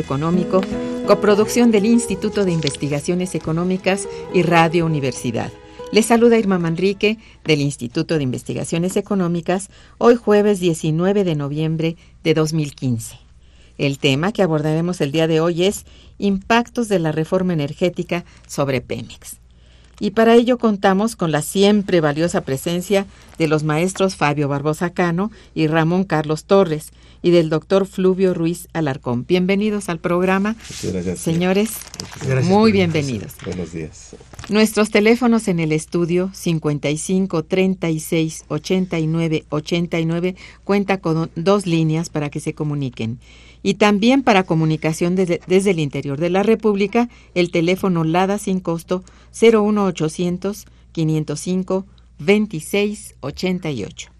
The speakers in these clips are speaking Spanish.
Económico, coproducción del Instituto de Investigaciones Económicas y Radio Universidad. Les saluda Irma Manrique del Instituto de Investigaciones Económicas, hoy jueves 19 de noviembre de 2015. El tema que abordaremos el día de hoy es Impactos de la reforma energética sobre Pemex. Y para ello contamos con la siempre valiosa presencia de los maestros Fabio Barbosa Cano y Ramón Carlos Torres, y del doctor Fluvio Ruiz Alarcón. Bienvenidos al programa. Gracias, Señores, muy bienvenidos. Buenos días. Nuestros teléfonos en el estudio 55 36 89 89 cuenta con dos líneas para que se comuniquen. Y también para comunicación desde, desde el interior de la República, el teléfono LADA sin costo 01800 505 26 88.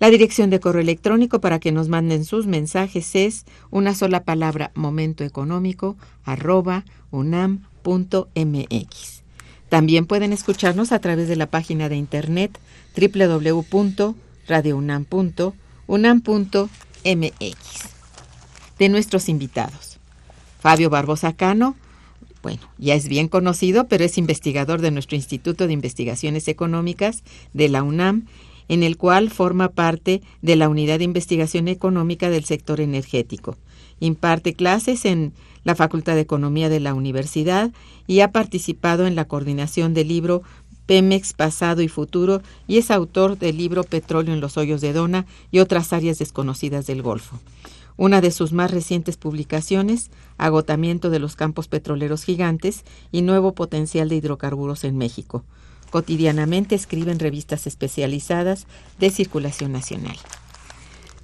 La dirección de correo electrónico para que nos manden sus mensajes es una sola palabra momentoeconómico arroba unam.mx. También pueden escucharnos a través de la página de internet www.radiounam.unam.mx. De nuestros invitados. Fabio Barbosa Cano, bueno, ya es bien conocido, pero es investigador de nuestro Instituto de Investigaciones Económicas de la UNAM en el cual forma parte de la Unidad de Investigación Económica del Sector Energético. Imparte clases en la Facultad de Economía de la Universidad y ha participado en la coordinación del libro Pemex Pasado y Futuro y es autor del libro Petróleo en los Hoyos de Dona y otras áreas desconocidas del Golfo. Una de sus más recientes publicaciones, Agotamiento de los campos petroleros gigantes y nuevo potencial de hidrocarburos en México, Cotidianamente escribe en revistas especializadas de circulación nacional.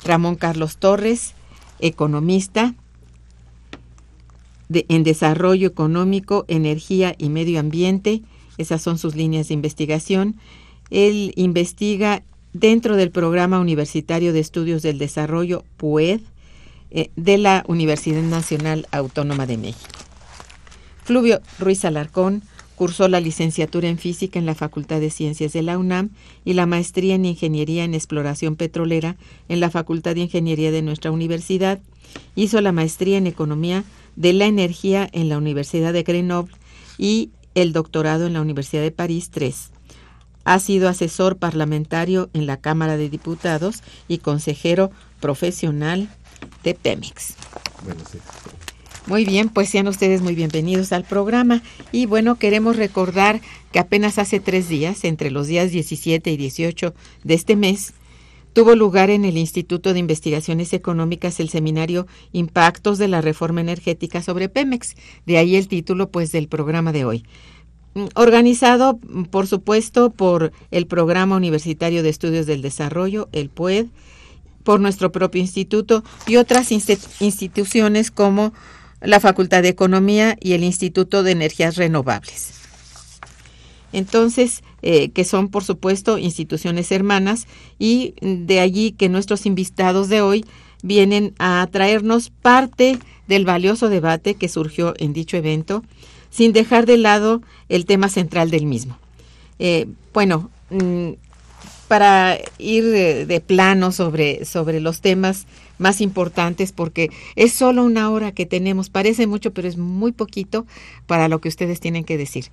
Ramón Carlos Torres, economista en desarrollo económico, energía y medio ambiente. Esas son sus líneas de investigación. Él investiga dentro del Programa Universitario de Estudios del Desarrollo, PUED, eh, de la Universidad Nacional Autónoma de México. Fluvio Ruiz Alarcón cursó la licenciatura en física en la Facultad de Ciencias de la UNAM y la maestría en Ingeniería en Exploración Petrolera en la Facultad de Ingeniería de nuestra universidad. Hizo la maestría en Economía de la Energía en la Universidad de Grenoble y el doctorado en la Universidad de París III. Ha sido asesor parlamentario en la Cámara de Diputados y consejero profesional de Pemex. Muy bien, pues sean ustedes muy bienvenidos al programa. Y bueno, queremos recordar que apenas hace tres días, entre los días 17 y 18 de este mes, tuvo lugar en el Instituto de Investigaciones Económicas el seminario Impactos de la Reforma Energética sobre Pemex. De ahí el título, pues, del programa de hoy. Mm, organizado, por supuesto, por el Programa Universitario de Estudios del Desarrollo, el PUED, por nuestro propio instituto y otras instituciones como la Facultad de Economía y el Instituto de Energías Renovables. Entonces, eh, que son por supuesto instituciones hermanas y de allí que nuestros invitados de hoy vienen a traernos parte del valioso debate que surgió en dicho evento, sin dejar de lado el tema central del mismo. Eh, bueno, mm, para ir de, plano sobre, sobre los temas más importantes, porque es solo una hora que tenemos, parece mucho, pero es muy poquito para lo que ustedes tienen que decir.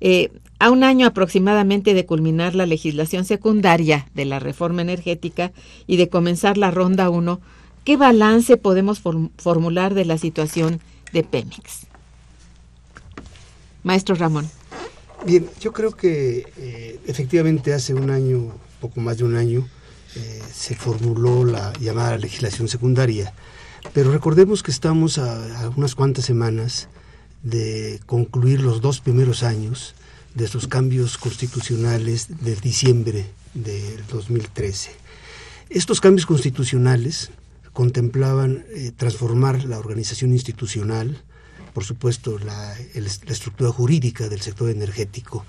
Eh, a un año aproximadamente de culminar la legislación secundaria de la reforma energética y de comenzar la ronda 1, ¿qué balance podemos formular de la situación de Pemex? Maestro Ramón. Bien, yo creo que eh, efectivamente hace un año poco más de un año, eh, se formuló la llamada legislación secundaria. Pero recordemos que estamos a, unas cuantas semanas de concluir los dos primeros años de estos cambios constitucionales de diciembre del 2013. Estos cambios constitucionales contemplaban eh, transformar la organización institucional, por supuesto la, la, estructura jurídica del sector energético,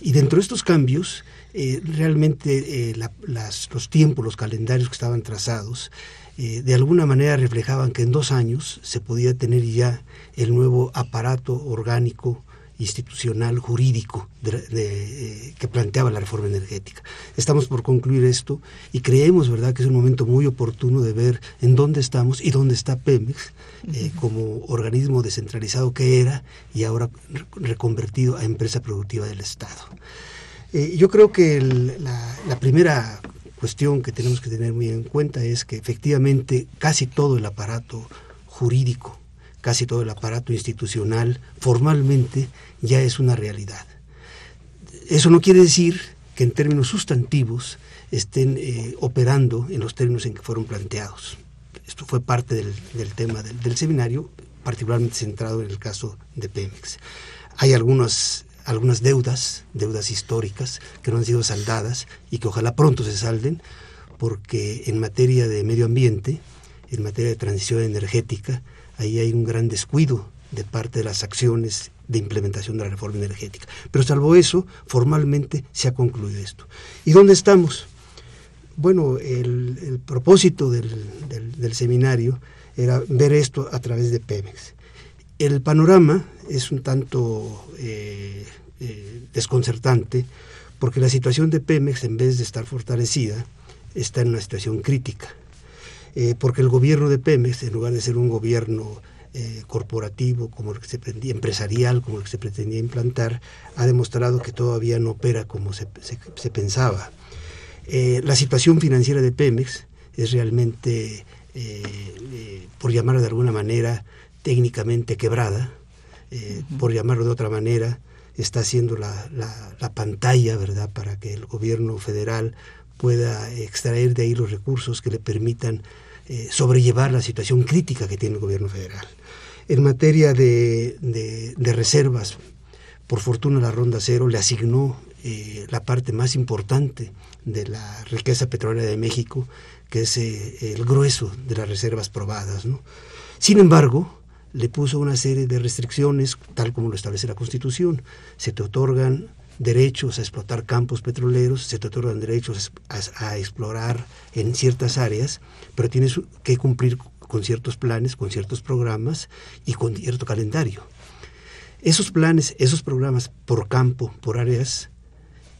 y dentro de estos cambios eh, realmente eh, los tiempos, los calendarios que estaban trazados, eh, de alguna manera reflejaban que en dos años se podía tener ya el nuevo aparato orgánico institucional, jurídico que planteaba la reforma energética. Estamos por concluir esto y creemos, ¿verdad?, que es un momento muy oportuno de ver en dónde estamos y dónde está Pemex como organismo descentralizado que era y ahora reconvertido a empresa productiva del Estado. Eh, yo creo que la, primera cuestión que tenemos que tener muy en cuenta es que efectivamente casi todo el aparato jurídico, casi todo el aparato institucional formalmente ya es una realidad. Eso no quiere decir que en términos sustantivos estén eh, operando en los términos en que fueron planteados. Esto fue parte del, tema del, del, seminario, particularmente centrado en el caso de Pemex. Hay algunos algunas deudas, deudas históricas que no han sido saldadas y que ojalá pronto se salden, porque en materia de medio ambiente, en materia de transición energética, ahí hay un gran descuido de parte de las acciones de implementación de la reforma energética. Pero salvo eso, formalmente se ha concluido esto. ¿Y dónde estamos? Bueno, el, propósito del, seminario era ver esto a través de Pemex. El panorama es un tanto eh, eh, desconcertante porque la situación de Pemex, en vez de estar fortalecida, está en una situación crítica. Eh, porque el gobierno de Pemex, en lugar de ser un gobierno corporativo, como el que se pretendía, empresarial, como el que se pretendía implantar, ha demostrado que todavía no opera como se, pensaba. la situación financiera de Pemex es realmente, por llamarlo de alguna manera, técnicamente quebrada, eh, por llamarlo de otra manera, está haciendo la, la, pantalla, ¿verdad?, para que el gobierno federal pueda extraer de ahí los recursos que le permitan eh, sobrellevar la situación crítica que tiene el gobierno federal. En materia de, de, reservas, por fortuna la Ronda Cero le asignó eh, la parte más importante de la riqueza petrolera de México, que es el grueso de las reservas probadas. ¿no? Sin embargo, le puso una serie de restricciones, tal como lo establece la Constitución. Se te otorgan derechos a explotar campos petroleros, se te otorgan derechos a, explorar en ciertas áreas, pero tienes que cumplir con ciertos planes, con ciertos programas y con cierto calendario. Esos planes, esos programas por campo, por áreas,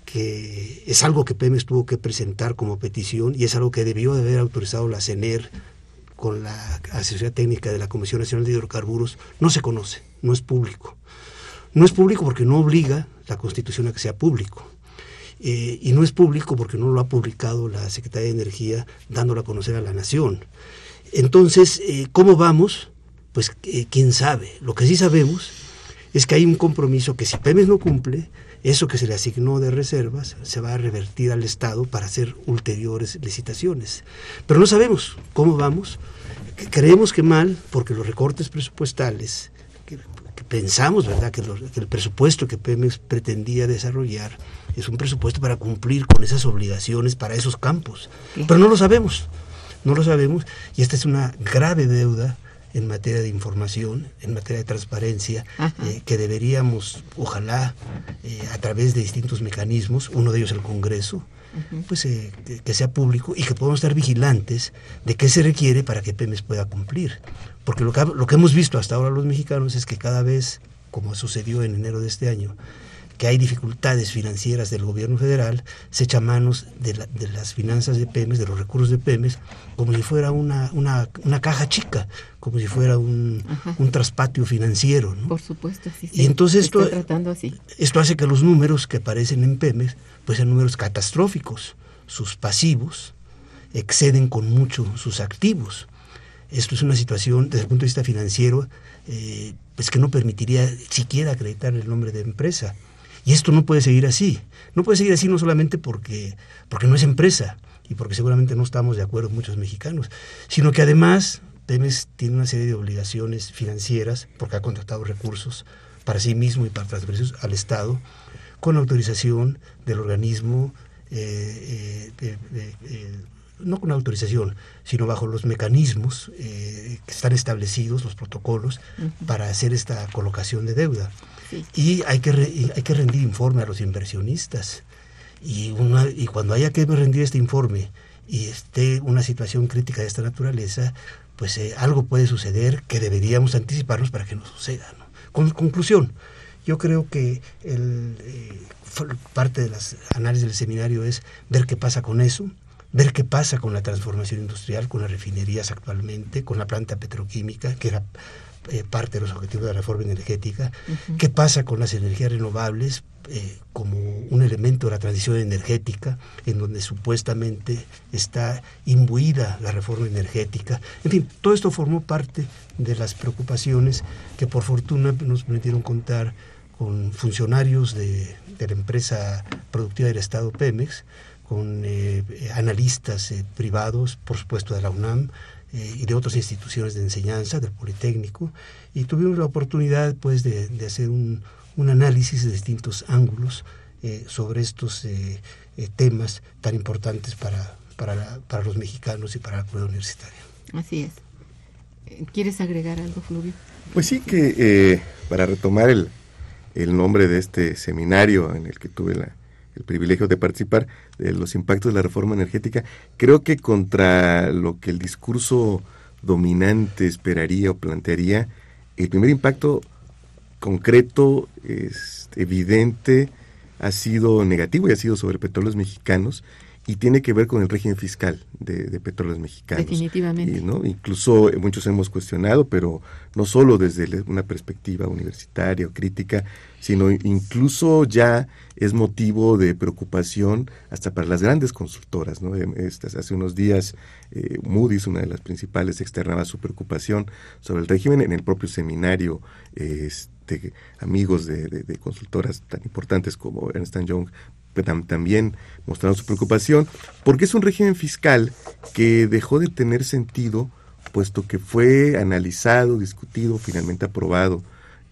que es algo que Pemex tuvo que presentar como petición y es algo que debió de haber autorizado la CENER con la asesoría técnica de la Comisión Nacional de Hidrocarburos, no se conoce, no es público. No es público porque no obliga la Constitución a que sea público. Eh, y no es público porque no lo ha publicado la Secretaría de Energía dándolo a conocer a la nación. Entonces, eh, ¿cómo vamos? Pues eh, quién sabe. Lo que sí sabemos es que hay un compromiso que si Pemex no cumple, eso que se le asignó de reservas se va a revertir al Estado para hacer ulteriores licitaciones. Pero no sabemos cómo vamos. Creemos que mal, porque los recortes presupuestales, que, pensamos, ¿verdad?, que, que, el presupuesto que Pemex pretendía desarrollar es un presupuesto para cumplir con esas obligaciones para esos campos. Pero no lo sabemos, no lo sabemos, y esta es una grave deuda en materia de información, en materia de transparencia, eh, que deberíamos, ojalá, eh, a través de distintos mecanismos, uno de ellos el Congreso, pues eh, que, sea público y que podamos estar vigilantes de qué se requiere para que Pemex pueda cumplir. Porque lo que, lo que hemos visto hasta ahora los mexicanos es que cada vez, como sucedió en enero de este año, que hay dificultades financieras del gobierno federal, se echa manos de, las finanzas de Pemex, de los recursos de Pemex, como si fuera una, una, caja chica, como si fuera un, traspatio financiero. ¿no? Por supuesto, sí. Y entonces esto, tratando así. esto hace que los números que aparecen en Pemex pues sean números catastróficos. Sus pasivos exceden con mucho sus activos. Esto es una situación desde el punto de vista financiero eh, pues que no permitiría siquiera acreditar el nombre de empresa. Y esto no puede seguir así. No puede seguir así no solamente porque, porque no es empresa y porque seguramente no estamos de acuerdo muchos mexicanos, sino que además Pemex tiene una serie de obligaciones financieras porque ha contratado recursos para sí mismo y para transferirlos al Estado con autorización del organismo, eh, eh, eh, no con autorización, sino bajo los mecanismos que están establecidos, los protocolos, para hacer esta colocación de deuda. Y hay que, hay que rendir informe a los inversionistas. Y, una, y cuando haya que rendir este informe y esté una situación crítica de esta naturaleza, pues eh, algo puede suceder que deberíamos anticiparnos para que no suceda. Con conclusión, yo creo que el, eh, parte de las análisis del seminario es ver qué pasa con eso, ver qué pasa con la transformación industrial, con las refinerías actualmente, con la planta petroquímica, que era eh, parte de los objetivos de la reforma energética. ¿Qué pasa con las energías renovables eh, como un elemento de la transición energética, en donde supuestamente está imbuida la reforma energética? En fin, todo esto formó parte de las preocupaciones que por fortuna nos permitieron contar con funcionarios de, la empresa productiva del Estado Pemex, con eh, analistas privados, por supuesto de la UNAM, eh, y de otras instituciones de enseñanza, del Politécnico, y tuvimos la oportunidad pues de, hacer un, análisis de distintos ángulos eh, sobre estos eh, temas tan importantes para, para, para, los mexicanos y para la comunidad universitaria. Así es. ¿Quieres agregar algo, Fluvio? Pues sí, que para retomar el, el nombre de este seminario en el que tuve la, el privilegio de participar de los impactos de la reforma energética, creo que contra lo que el discurso dominante esperaría o plantearía, el primer impacto concreto, es evidente, ha sido negativo y ha sido sobre petróleos mexicanos y tiene que ver con el régimen fiscal de, petróleos mexicanos. Definitivamente. ¿no? Incluso eh, muchos hemos cuestionado, pero no solo desde una perspectiva universitaria o crítica, sino incluso ya es motivo de preocupación hasta para las grandes consultoras. ¿no? Em, Estas, hace unos días eh, Moody's, una de las principales, externaba su preocupación sobre el régimen en el propio seminario. Este, amigos de, de, consultoras tan importantes como Ernst Young también mostraron su preocupación, porque es un régimen fiscal que dejó de tener sentido, puesto que fue analizado, discutido, finalmente aprobado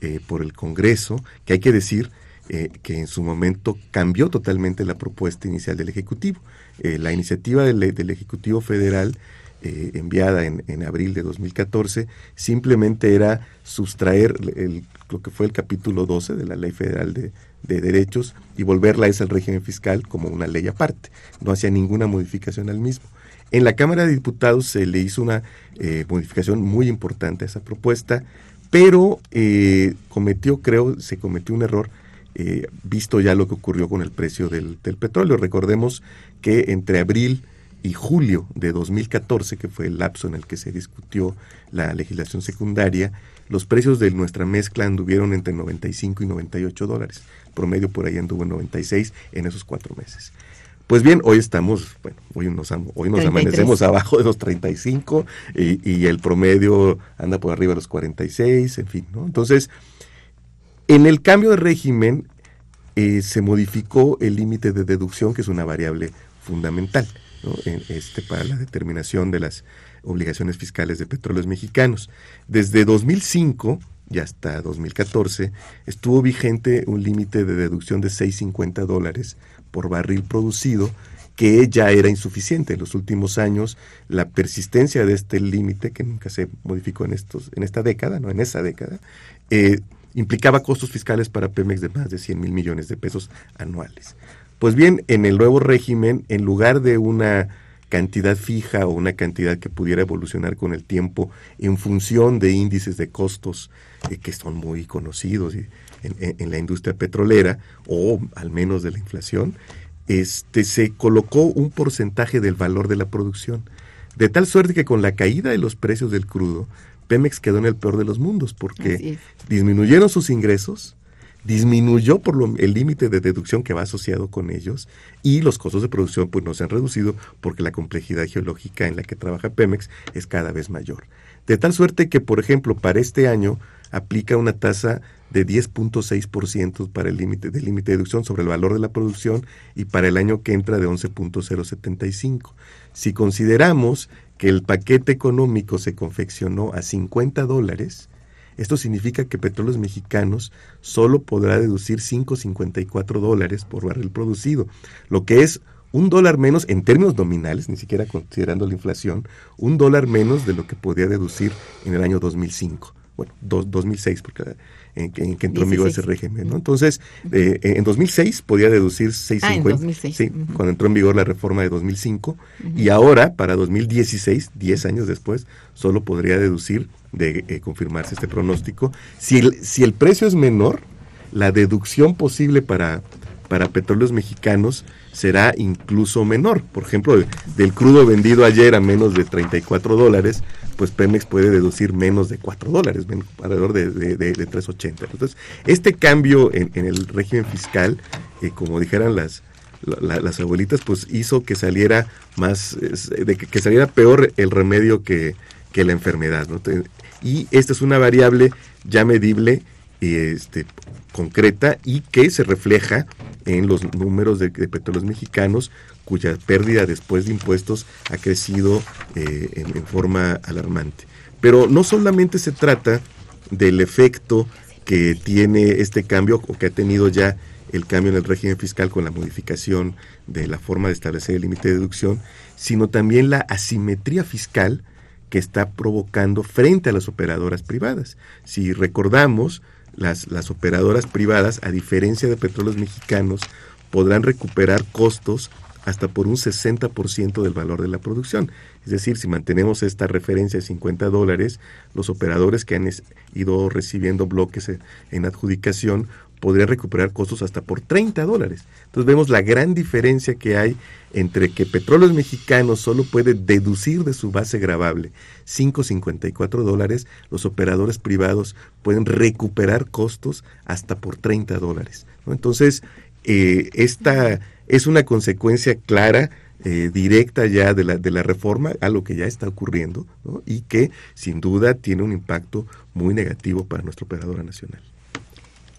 eh, por el Congreso, que hay que decir eh, que en su momento cambió totalmente la propuesta inicial del Ejecutivo. Eh, la iniciativa del, Ejecutivo Federal enviada en, abril de 2014 simplemente era sustraer el, lo que fue el capítulo 12 de la Ley Federal de, de derechos y volverla a ese régimen fiscal como una ley aparte. No hacía ninguna modificación al mismo. En la Cámara de Diputados se le hizo una eh, modificación muy importante a esa propuesta, pero eh, cometió, creo, se cometió un error, eh, visto ya lo que ocurrió con el precio del petróleo. Recordemos que entre abril y julio de 2014, que fue el lapso en el que se discutió la legislación secundaria, los precios de nuestra mezcla anduvieron entre 95 y 98 dólares. Promedio por ahí anduvo en 96 en esos cuatro meses. Pues bien, hoy estamos, bueno, hoy nos, hoy nos amanecemos abajo de los 35 y, y, el promedio anda por arriba de los 46, en fin, ¿no? Entonces, en el cambio de régimen eh, se modificó el límite de deducción, que es una variable fundamental en este, para la determinación de las obligaciones fiscales de petróleos mexicanos. Desde 2005 y hasta 2014 estuvo vigente un límite de deducción de 6.50 dólares por barril producido que ya era insuficiente. En los últimos años, la persistencia de este límite, que nunca se modificó en, estos, en esta década, no en esa década, eh, implicaba costos fiscales para Pemex de más de 100 mil millones de pesos anuales. Pues bien, en el nuevo régimen, en lugar de una cantidad fija o una cantidad que pudiera evolucionar con el tiempo en función de índices de costos eh, que son muy conocidos en, en, la industria petrolera o al menos de la inflación, este, se colocó un porcentaje del valor de la producción. De tal suerte que con la caída de los precios del crudo, Pemex quedó en el peor de los mundos porque disminuyeron sus ingresos, disminuyó por lo, el límite de deducción que va asociado con ellos y los costos de producción pues no se han reducido porque la complejidad geológica en la que trabaja Pemex es cada vez mayor. De tal suerte que, por ejemplo, para este año aplica una tasa de 10.6% para el límite de límite de deducción sobre el valor de la producción y para el año que entra de 11.075. Si consideramos que el paquete económico se confeccionó a 50 dólares, esto significa que Petróleos Mexicanos solo podrá deducir 5,54 dólares por barril producido, lo que es un dólar menos en términos nominales, ni siquiera considerando la inflación, un dólar menos de lo que podía deducir en el año 2005. Bueno, 2006, porque en que, entró en vigor ese régimen, ¿no? Entonces, eh, en 2006 podía deducir 650, ah, sí, cuando entró en vigor la reforma de 2005, y ahora, para 2016, 10 años después, solo podría deducir de eh, confirmarse este pronóstico. Si el, si el precio es menor, la deducción posible para, para petróleos mexicanos será incluso menor. Por ejemplo, del crudo vendido ayer a menos de 34 dólares, pues Pemex puede deducir menos de 4 dólares, alrededor de, de, de, 3.80. Entonces, este cambio en, el régimen fiscal, eh, como dijeran las, las abuelitas, pues hizo que saliera más, de que, que, saliera peor el remedio que, que la enfermedad. ¿no? Y esta es una variable ya medible este, concreta y que se refleja en los números de, petróleos mexicanos cuya pérdida después de impuestos ha crecido eh, en, forma alarmante. Pero no solamente se trata del efecto que tiene este cambio o que ha tenido ya el cambio en el régimen fiscal con la modificación de la forma de establecer el límite de deducción, sino también la asimetría fiscal que está provocando frente a las operadoras privadas. Si recordamos, las, las operadoras privadas, a diferencia de petróleos mexicanos, podrán recuperar costos hasta por un 60% del valor de la producción. Es decir, si mantenemos esta referencia de 50 dólares, los operadores que han ido recibiendo bloques en adjudicación podrían recuperar costos hasta por 30 dólares. Entonces vemos la gran diferencia que hay entre que Petróleos Mexicanos solo puede deducir de su base gravable 5,54 dólares, los operadores privados pueden recuperar costos hasta por 30 dólares. Entonces, eh, esta es una consecuencia clara eh, directa ya de la, de la reforma a lo que ya está ocurriendo y que sin duda tiene un impacto muy negativo para nuestra operadora nacional.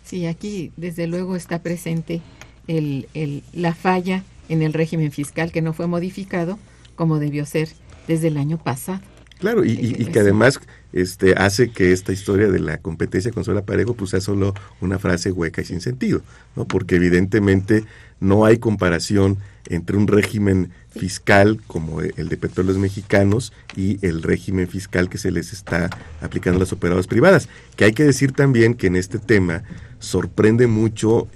Sí, aquí desde luego está presente el, la falla en el régimen fiscal que no fue modificado como debió ser desde el año pasado. Claro, y, y, que además este, hace que esta historia de la competencia con suelo parejo pues sea solo una frase hueca y sin sentido, ¿no? Porque evidentemente no hay comparación entre un régimen fiscal como el de petróleos mexicanos y el régimen fiscal que se les está aplicando a las operadoras privadas. Que hay que decir también que en este tema sorprende mucho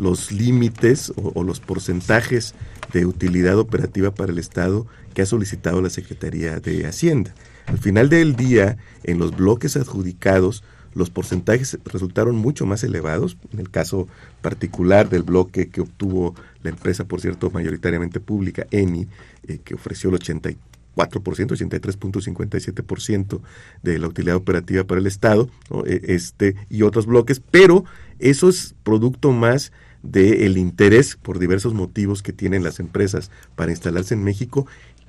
los límites o, los porcentajes de utilidad operativa para el Estado que ha solicitado la Secretaría de Hacienda. Al final del día, en los bloques adjudicados, los porcentajes resultaron mucho más elevados. En el caso particular del bloque que obtuvo la empresa, por cierto, mayoritariamente pública, ENI, eh, que ofreció el 84%, 83.57% de la utilidad operativa para el Estado, e, este, y otros bloques, pero eso es producto más del interés por diversos motivos que tienen las empresas para instalarse en México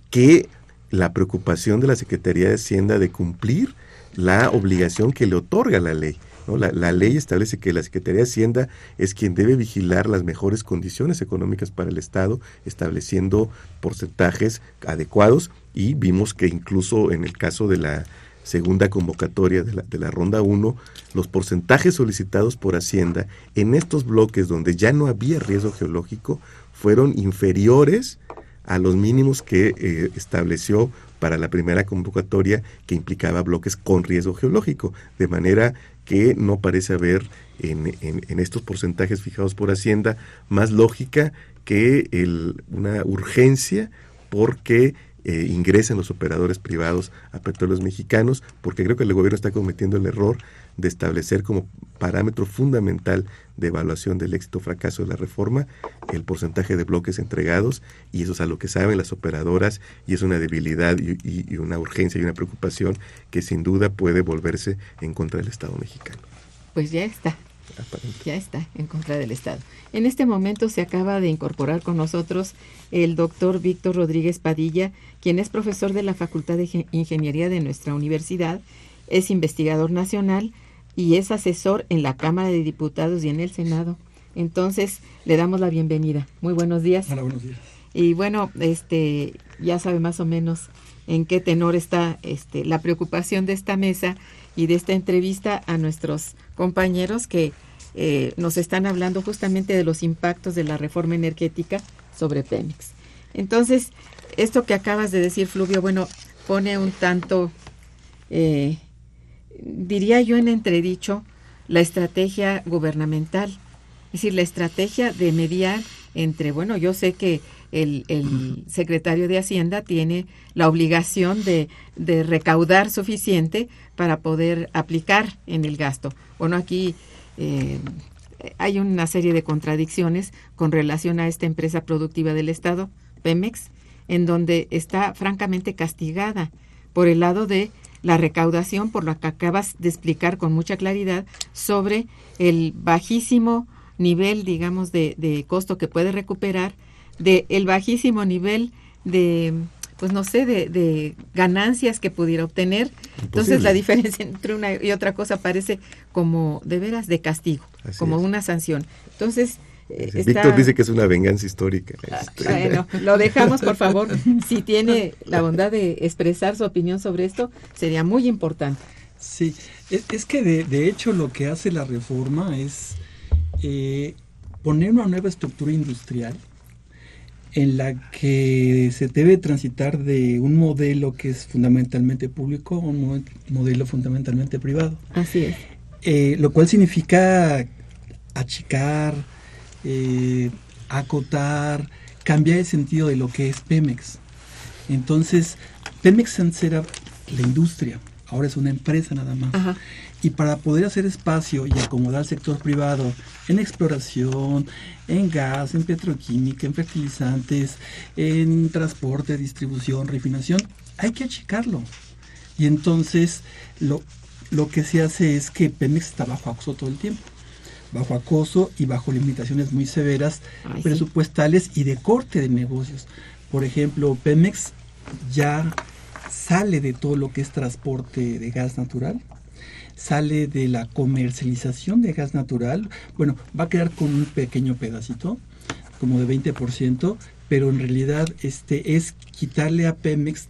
que la preocupación de la Secretaría de Hacienda de cumplir la obligación que le otorga la ley. La, ley establece que la Secretaría de Hacienda es quien debe vigilar las mejores condiciones económicas para el Estado, estableciendo porcentajes adecuados y vimos que incluso en el caso de la segunda convocatoria de la, ronda 1, los porcentajes solicitados por Hacienda en estos bloques donde ya no había riesgo geológico fueron inferiores a los mínimos que eh, estableció para la primera convocatoria que implicaba bloques con riesgo geológico, de manera que no parece haber en, estos porcentajes fijados por Hacienda más lógica que una urgencia porque eh, ingresen los operadores privados a petróleos mexicanos, porque creo que el gobierno está cometiendo el error de establecer como parámetro fundamental de evaluación del éxito o fracaso de la reforma el porcentaje de bloques entregados y eso es a lo que saben las operadoras y es una debilidad y, una urgencia y una preocupación que sin duda puede volverse en contra del Estado mexicano. Pues ya está. Ya está en contra del Estado. En este momento se acaba de incorporar con nosotros el doctor Víctor Rodríguez Padilla, quien es profesor de la Facultad de Ingeniería de nuestra universidad, es investigador nacional y es asesor en la Cámara de Diputados y en el Senado. Entonces, le damos la bienvenida. Muy buenos días. Hola, buenos días. Y bueno, este ya sabe más o menos en qué tenor está este la preocupación de esta mesa y de esta entrevista a nuestros compañeros que eh, nos están hablando justamente de los impactos de la reforma energética sobre Pemex. Entonces, esto que acabas de decir, Fluvio, bueno, pone un tanto eh, diría yo en entredicho, la estrategia gubernamental, es decir, la estrategia de mediar entre, bueno, yo sé que el, secretario de Hacienda tiene la obligación de, recaudar suficiente para poder aplicar en el gasto. Bueno, aquí eh, hay una serie de contradicciones con relación a esta empresa productiva del Estado, Pemex, en donde está francamente castigada por el lado de la recaudación, por lo que acabas de explicar con mucha claridad, sobre el bajísimo nivel, digamos, de, costo que puede recuperar, de el bajísimo nivel de pues no sé, de, ganancias que pudiera obtener. Entonces la diferencia entre una y otra cosa parece como de veras de castigo, como una sanción. Entonces, Víctor dice que es una venganza histórica. Ah, este. Bueno, lo dejamos, por favor. Si tiene la bondad de expresar su opinión sobre esto, sería muy importante. Sí, es, que de, hecho lo que hace la reforma es eh, poner una nueva estructura industrial en la que se debe transitar de un modelo que es fundamentalmente público a un modelo fundamentalmente privado. Así es. Eh, lo cual significa achicar, eh, acotar, cambiar el sentido de lo que es Pemex. Entonces, Pemex antes era la industria, ahora es una empresa nada más. Y para poder hacer espacio y acomodar al sector privado en exploración, en gas, en petroquímica, en fertilizantes, en transporte, distribución, refinación, hay que achicarlo. Y entonces lo, lo que se hace es que Pemex está bajo acoso todo el tiempo bajo acoso y bajo limitaciones muy severas presupuestales y de corte de negocios. Por ejemplo, Pemex ya sale de todo lo que es transporte de gas natural, sale de la comercialización de gas natural, bueno, va a quedar con un pequeño pedacito, como de 20%, pero en realidad este es quitarle a Pemex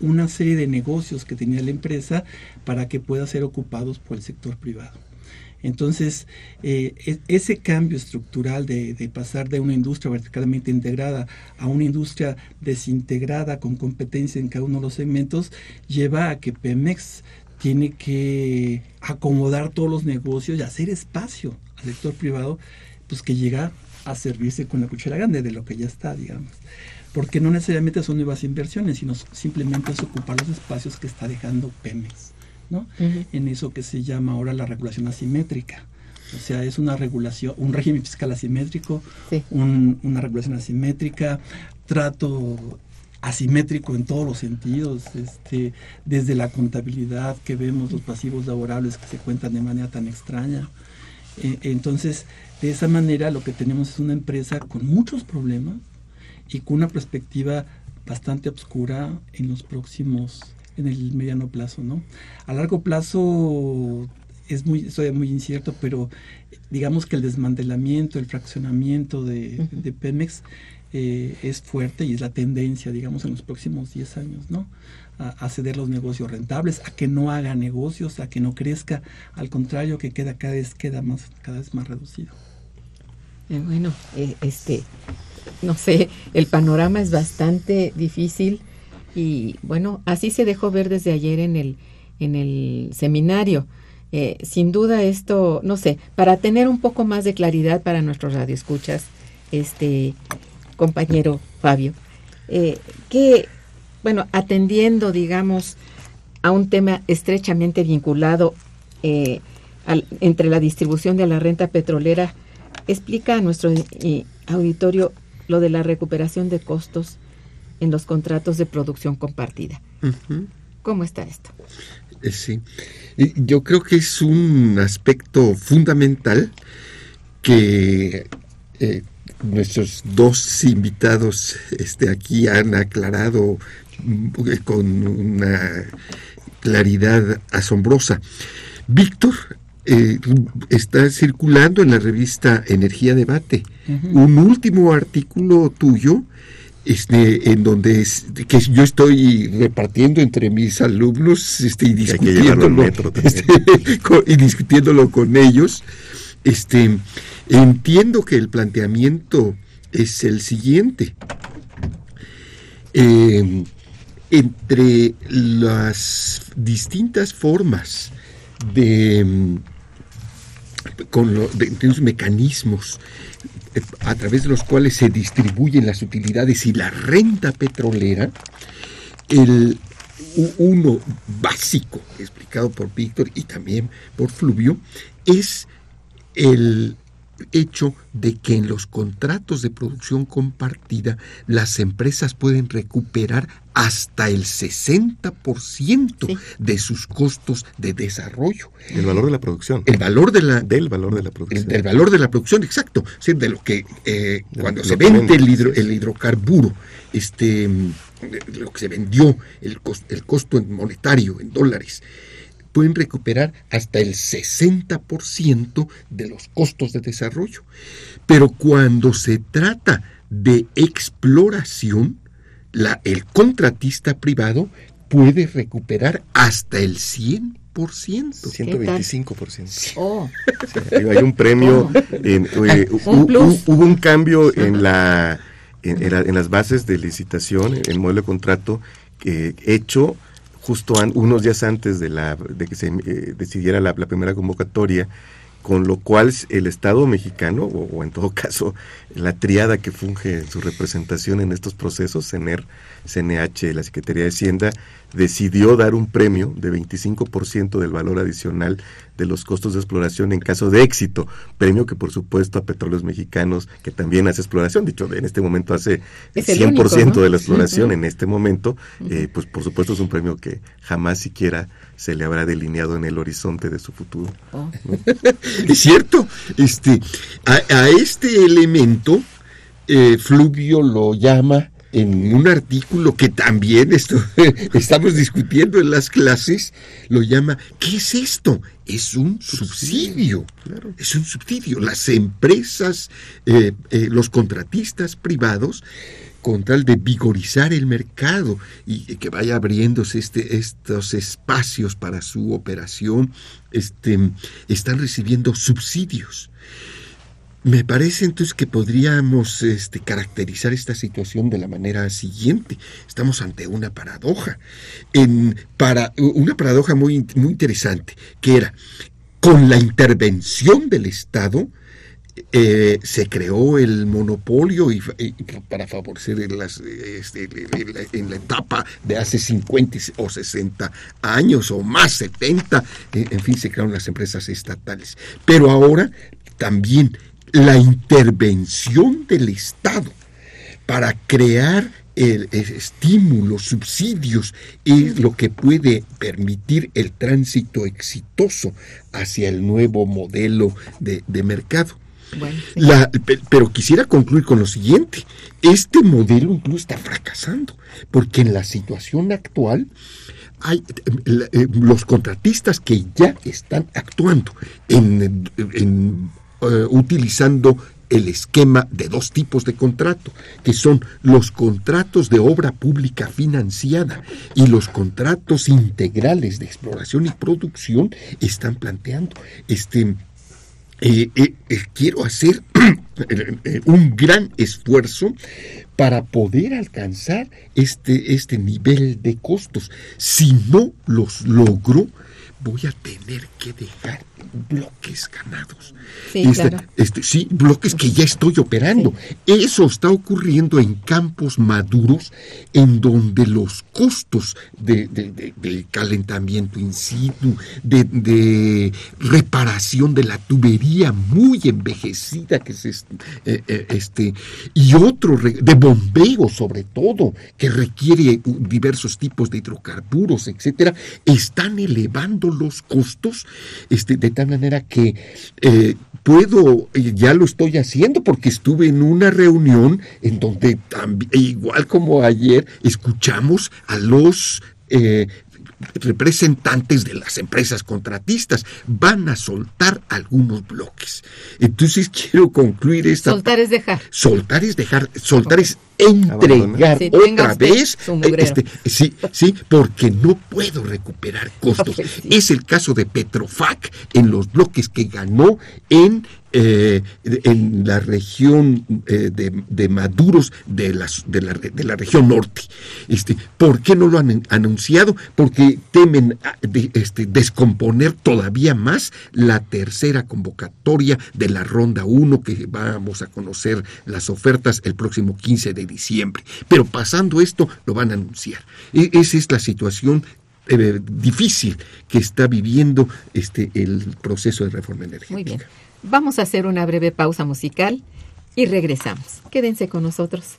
una serie de negocios que tenía la empresa para que pueda ser ocupados por el sector privado. Entonces, eh, e, ese cambio estructural de, pasar de una industria verticalmente integrada a una industria desintegrada con competencia en cada uno de los segmentos lleva a que Pemex tiene que acomodar todos los negocios y hacer espacio al sector privado pues que llega a servirse con la cuchara grande de lo que ya está, digamos. Porque no necesariamente son nuevas inversiones, sino simplemente es ocupar los espacios que está dejando Pemex, ¿no? En eso que se llama ahora la regulación asimétrica. O sea, es una regulación, un régimen fiscal asimétrico, una regulación asimétrica, trato asimétrico en todos los sentidos, este, desde la contabilidad que vemos los pasivos laborables que se cuentan de manera tan extraña. E, entonces, de esa manera lo que tenemos es una empresa con muchos problemas y con una perspectiva bastante oscura en los próximos, en el mediano plazo, ¿no? A largo plazo es muy, muy incierto, pero digamos que el desmantelamiento, el fraccionamiento de, de Pemex eh, es fuerte y es la tendencia, digamos, en los próximos 10 años, ¿no? A, ceder los negocios rentables, a que no haga negocios, a que no crezca, al contrario, que queda cada vez, queda más, cada vez más reducido. Eh, bueno, eh, este, no sé, el panorama es bastante difícil y bueno, así se dejó ver desde ayer en el, en el seminario. sin duda esto, no sé, para tener un poco más de claridad para nuestros radioescuchas, este, compañero Fabio, eh, que, bueno, atendiendo, digamos, a un tema estrechamente vinculado eh, entre la distribución de la renta petrolera, explica a nuestro eh, auditorio lo de la recuperación de costos en los contratos de producción compartida. ¿Cómo está esto? Sí, yo creo que es un aspecto fundamental que nuestros dos invitados este, aquí han aclarado mm, con una claridad asombrosa. Víctor eh, está circulando en la revista Energía Debate un último artículo tuyo este, en donde que yo estoy repartiendo entre mis alumnos este, y, discutiéndolo, este, y discutiéndolo con ellos. Este, Entiendo que el planteamiento es el siguiente. Eh, entre las distintas formas de, con los mecanismos eh, a través de los cuales se distribuyen las utilidades y la renta petrolera, el uno básico explicado por Víctor y también por Fluvio es el hecho de que en los contratos de producción compartida las empresas pueden recuperar hasta el 60% de sus costos de desarrollo. El valor de la producción. El valor de la, del valor de la producción. El, valor de la producción, exacto. de lo que eh, cuando se vende el, el hidrocarburo, este, lo que se vendió, el, el costo monetario en dólares, pueden recuperar hasta el 60% de los costos de desarrollo. Pero cuando se trata de exploración, la, el contratista privado puede recuperar hasta el 100%. 125%. Oh. hay un premio. En, eh, hubo, un cambio en, la, en, las bases de licitación, en el modelo de contrato que hecho justo unos días antes de, la, de que se eh, decidiera la, primera convocatoria, con lo cual el Estado mexicano, o, en todo caso la triada que funge su representación en estos procesos, CENER, CNH, la Secretaría de Hacienda, decidió dar un premio de 25% del valor adicional de los costos de exploración en caso de éxito, premio que por supuesto a Petróleos Mexicanos, que también hace exploración, dicho en este momento hace 100% de la exploración en este momento, eh, pues por supuesto es un premio que jamás siquiera se le habrá delineado en el horizonte de su futuro. Oh. es cierto, este, a, este elemento eh, Fluvio lo llama en un artículo que también esto, estamos discutiendo en las clases, lo llama, ¿qué es esto? Es un subsidio, es un subsidio. Las empresas, eh, eh, los contratistas privados, con tal de vigorizar el mercado y que vaya abriéndose este, estos espacios para su operación, este, están recibiendo subsidios. Me parece entonces que podríamos este, caracterizar esta situación de la manera siguiente. Estamos ante una paradoja. En, para, una paradoja muy, muy interesante, que era, con la intervención del Estado, eh, se creó el monopolio y, para favorecer en, las, este, en, la, etapa de hace 50 o 60 años o más 70, eh, en fin, se crearon las empresas estatales. Pero ahora también la intervención del Estado para crear el, el estímulos, subsidios, es lo que puede permitir el tránsito exitoso hacia el nuevo modelo de, de mercado. Bueno, sí. La, pero quisiera concluir con lo siguiente. Este modelo incluso está fracasando, porque en la situación actual hay eh, los contratistas que ya están actuando en, en uh, utilizando el esquema de dos tipos de contrato, que son los contratos de obra pública financiada y los contratos integrales de exploración y producción, están planteando este eh, eh, eh, quiero hacer un gran esfuerzo para poder alcanzar este, este nivel de costos. Si no los logro, voy a tener que dejar bloques ganados. Sí, este, claro. este, sí, bloques que ya estoy operando. Sí. Eso está ocurriendo en campos maduros en donde los costos de, de, de, de calentamiento in situ, de, reparación de la tubería muy envejecida que es este, eh, este y otro de bombeo sobre todo que requiere diversos tipos de hidrocarburos, etcétera, están elevando los costos este, de tal manera que eh, puedo, ya lo estoy haciendo porque estuve en una reunión en donde también, igual como ayer, escuchamos a los eh, representantes de las empresas contratistas van a soltar algunos bloques. Entonces quiero concluir esta. Soltar es dejar. Soltar es dejar. Soltar okay. es entregar sí, otra vez. Este, sí, sí, porque no puedo recuperar costos. Okay, sí. Es el caso de Petrofac en los bloques que ganó en eh, en la región eh, de, de, maduros de, las, de, la, de, la, región norte. Este, ¿Por qué no lo han anunciado? Porque temen de, este, descomponer todavía más la tercera convocatoria de la ronda 1 que vamos a conocer las ofertas el próximo 15 de diciembre. Pero pasando esto, lo van a anunciar. E esa es la situación eh, difícil que está viviendo este, el proceso de reforma energética. Muy bien. Vamos a hacer una breve pausa musical y regresamos. Quédense con nosotros.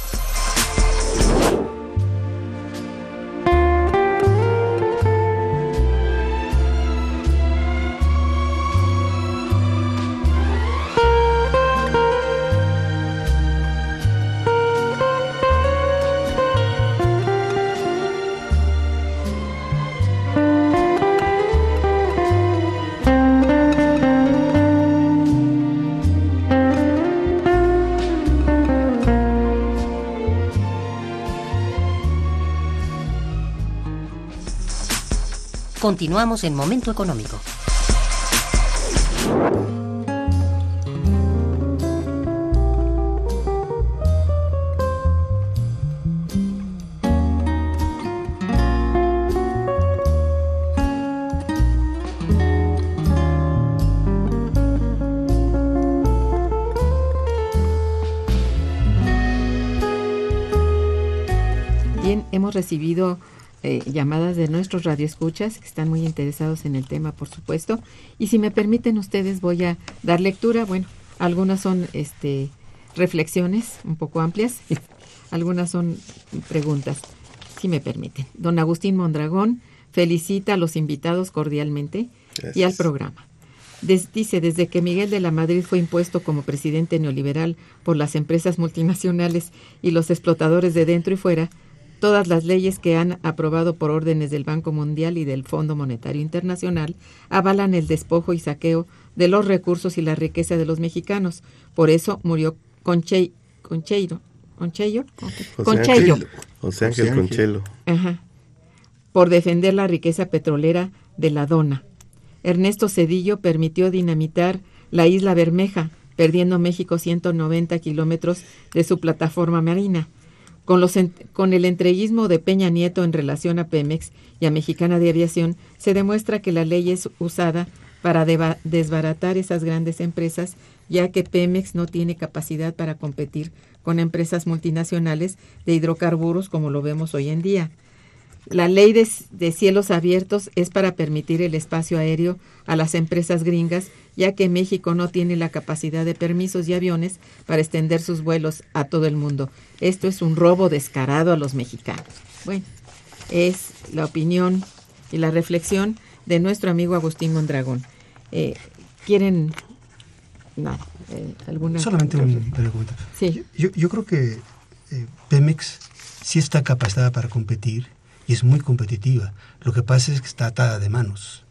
Continuamos en Momento Económico. Bien, hemos recibido eh, llamadas de nuestros radioescuchas que están muy interesados en el tema, por supuesto. Y si me permiten ustedes, voy a dar lectura. Bueno, algunas son este, reflexiones un poco amplias, algunas son preguntas, si me permiten. Don Agustín Mondragón felicita a los invitados cordialmente y al programa. dice, desde que Miguel de la Madrid fue impuesto como presidente neoliberal por las empresas multinacionales y los explotadores de dentro y fuera, Todas las leyes que han aprobado por órdenes del Banco Mundial y del Fondo Monetario Internacional avalan el despojo y saqueo de los recursos y la riqueza de los mexicanos. Por eso murió Conche, Concheiro. Concheiro. Concheiro. José Ángel Conchelo. Ajá. Por defender la riqueza petrolera de la dona. Ernesto Cedillo permitió dinamitar la isla Bermeja, perdiendo México 190 kilómetros de su plataforma marina. Con, el entreguismo de Peña Nieto en relación a Pemex y a Mexicana de Aviación, se demuestra que la ley es usada para desbaratar esas grandes empresas, ya que Pemex no tiene capacidad para competir con empresas multinacionales de hidrocarburos como lo vemos hoy en día. La ley de, cielos abiertos es para permitir el espacio aéreo a las empresas gringas, ya que México no tiene la capacidad de permisos y aviones para extender sus vuelos a todo el mundo. Esto es un robo descarado a los mexicanos. Bueno, es la opinión y la reflexión de nuestro amigo Agustín Mondragón. Eh, ¿Quieren nada? Eh, ¿Alguna Solamente una pregunta. Sí. Yo, yo creo que eh, Pemex sí está capacitada para competir y es muy competitiva. Lo que pasa es que está atada de manos.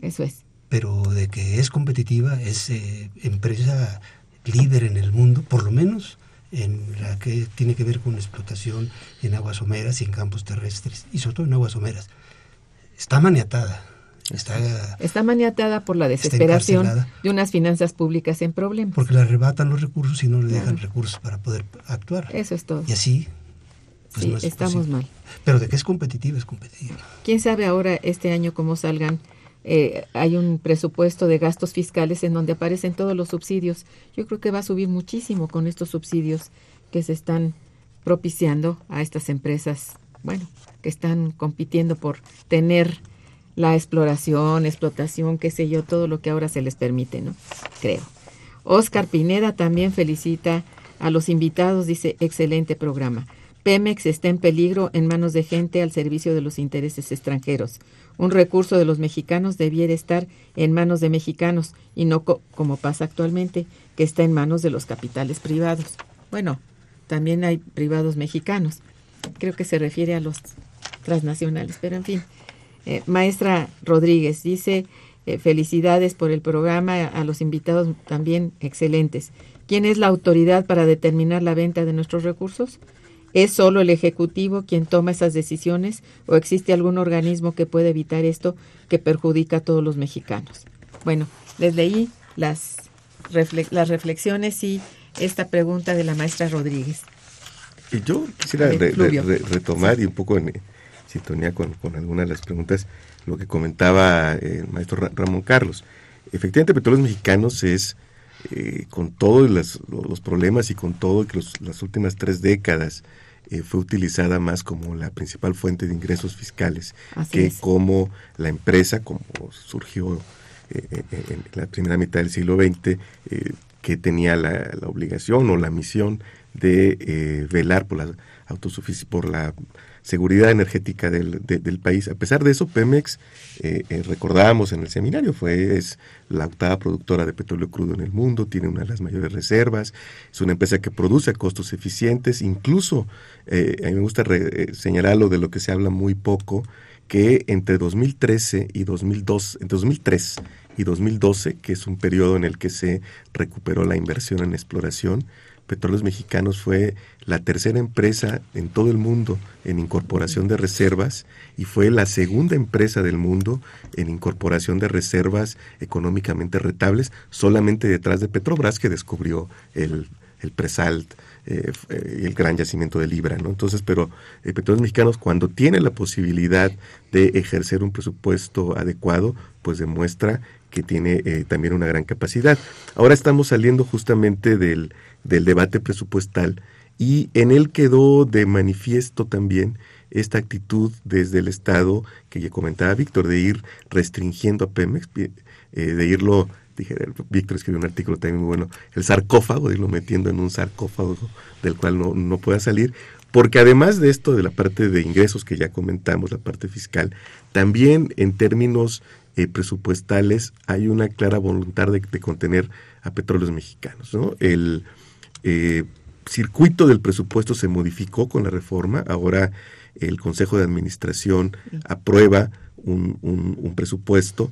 Eso es. Pero de que es competitiva, es eh, empresa líder en el mundo, por lo menos en la que tiene que ver con explotación en aguas someras y en campos terrestres, y sobre todo en aguas someras. Está maniatada. Está, está maniatada por la desesperación de unas finanzas públicas en problemas. Porque le arrebatan los recursos y no le dejan recursos para poder actuar. Eso es todo. Y así pues sí, estamos mal. Pero de qué es competitiva, es competitiva. ¿Quién sabe ahora este año cómo salgan? Eh, hay un presupuesto de gastos fiscales en donde aparecen todos los subsidios. Yo creo que va a subir muchísimo con estos subsidios que se están propiciando a estas empresas, bueno, que están compitiendo por tener la exploración, explotación, qué sé yo, todo lo que ahora se les permite, ¿no? Creo. Oscar Pineda también felicita a los invitados, dice, excelente programa. Pemex está en peligro en manos de gente al servicio de los intereses extranjeros. Un recurso de los mexicanos debiera estar en manos de mexicanos y no como pasa actualmente, que está en manos de los capitales privados. Bueno, también hay privados mexicanos. Creo que se refiere a los transnacionales, pero en fin. Eh, maestra Rodríguez dice, eh, felicidades por el programa, a los invitados también excelentes. ¿Quién es la autoridad para determinar la venta de nuestros recursos? ¿Es solo el Ejecutivo quien toma esas decisiones o existe algún organismo que pueda evitar esto que perjudica a todos los mexicanos? Bueno, les leí las, las reflexiones y esta pregunta de la maestra Rodríguez. Y yo quisiera retomar y un poco en sintonía con, algunas de las preguntas lo que comentaba el maestro Ramón Carlos. Efectivamente, Petróleos Mexicanos es, eh, con todos los, problemas y con todo que las últimas tres décadas eh, fue utilizada más como la principal fuente de ingresos fiscales que como la empresa, como surgió eh, eh, en la primera mitad del siglo XX, que tenía la, obligación o la misión de velar por la autosuficiencia, por la seguridad energética del, del, país. A pesar de eso, Pemex, eh, eh, recordábamos en el seminario, fue es la octava productora de petróleo crudo en el mundo, tiene una de las mayores reservas, es una empresa que produce a costos eficientes, incluso, eh, a mí me gusta señalarlo de lo que se habla muy poco, que entre 2013 y 2002, entre 2003 y 2012, que es un periodo en el que se recuperó la inversión en exploración, Petróleos Mexicanos fue la tercera empresa en todo el mundo en incorporación de reservas y fue la segunda empresa del mundo en incorporación de reservas económicamente rentables, solamente detrás de Petrobras que descubrió el, el presalt eh, y el gran yacimiento de Libra, ¿no? Entonces, pero eh, Petróleos Mexicanos cuando tiene la posibilidad de ejercer un presupuesto adecuado, pues demuestra que tiene eh, también una gran capacidad. Ahora estamos saliendo justamente del, del debate presupuestal y en él quedó de manifiesto también esta actitud desde el Estado que ya comentaba Víctor, de ir restringiendo a Pemex, eh, de irlo, dije, Víctor escribió un artículo también muy bueno, el sarcófago, de irlo metiendo en un sarcófago del cual no, no pueda salir, porque además de esto, de la parte de ingresos que ya comentamos, la parte fiscal, también en términos eh, presupuestales hay una clara voluntad de, de contener a petróleos mexicanos. ¿no? El eh, circuito del presupuesto se modificó con la reforma, ahora el Consejo de Administración aprueba un, un, un presupuesto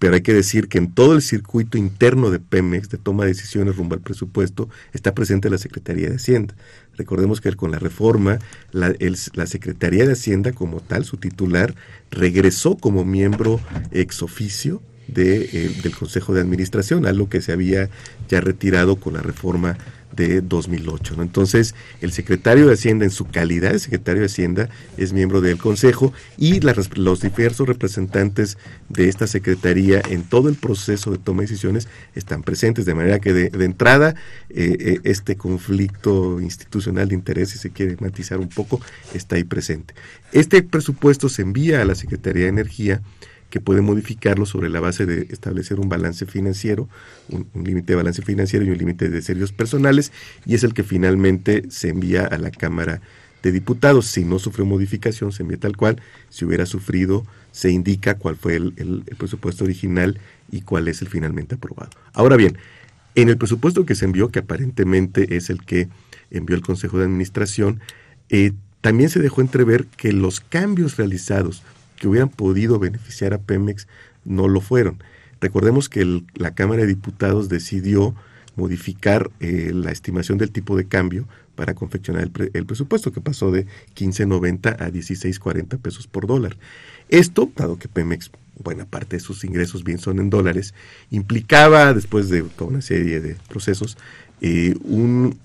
pero hay que decir que en todo el circuito interno de Pemex, de toma de decisiones rumbo al presupuesto, está presente la Secretaría de Hacienda. Recordemos que con la reforma, la, el, la Secretaría de Hacienda como tal, su titular, regresó como miembro ex oficio de, eh, del Consejo de Administración, algo que se había ya retirado con la reforma de 2008. ¿no? Entonces, el secretario de Hacienda, en su calidad de secretario de Hacienda, es miembro del Consejo y los diversos representantes de esta secretaría en todo el proceso de toma de decisiones están presentes, de manera que de, de entrada eh, eh, este conflicto institucional de interés, si se quiere matizar un poco, está ahí presente. Este presupuesto se envía a la Secretaría de Energía que puede modificarlo sobre la base de establecer un balance financiero, un, límite de balance financiero y un límite de serios personales, y es el que finalmente se envía a la Cámara de Diputados. Si no sufrió modificación, se envía tal cual. Si hubiera sufrido, se indica cuál fue el presupuesto original y cuál es el finalmente aprobado. Ahora bien, en el presupuesto que se envió, que aparentemente es el que envió el Consejo de Administración, eh, también se dejó entrever que los cambios realizados que hubieran podido beneficiar a Pemex no lo fueron. Recordemos que la Cámara de Diputados decidió modificar eh, la estimación del tipo de cambio para confeccionar el, presupuesto, que pasó de 15.90 a 16.40 pesos por dólar. Esto, dado que Pemex, buena parte de sus ingresos bien son en dólares, implicaba, después de toda una serie de procesos, eh, un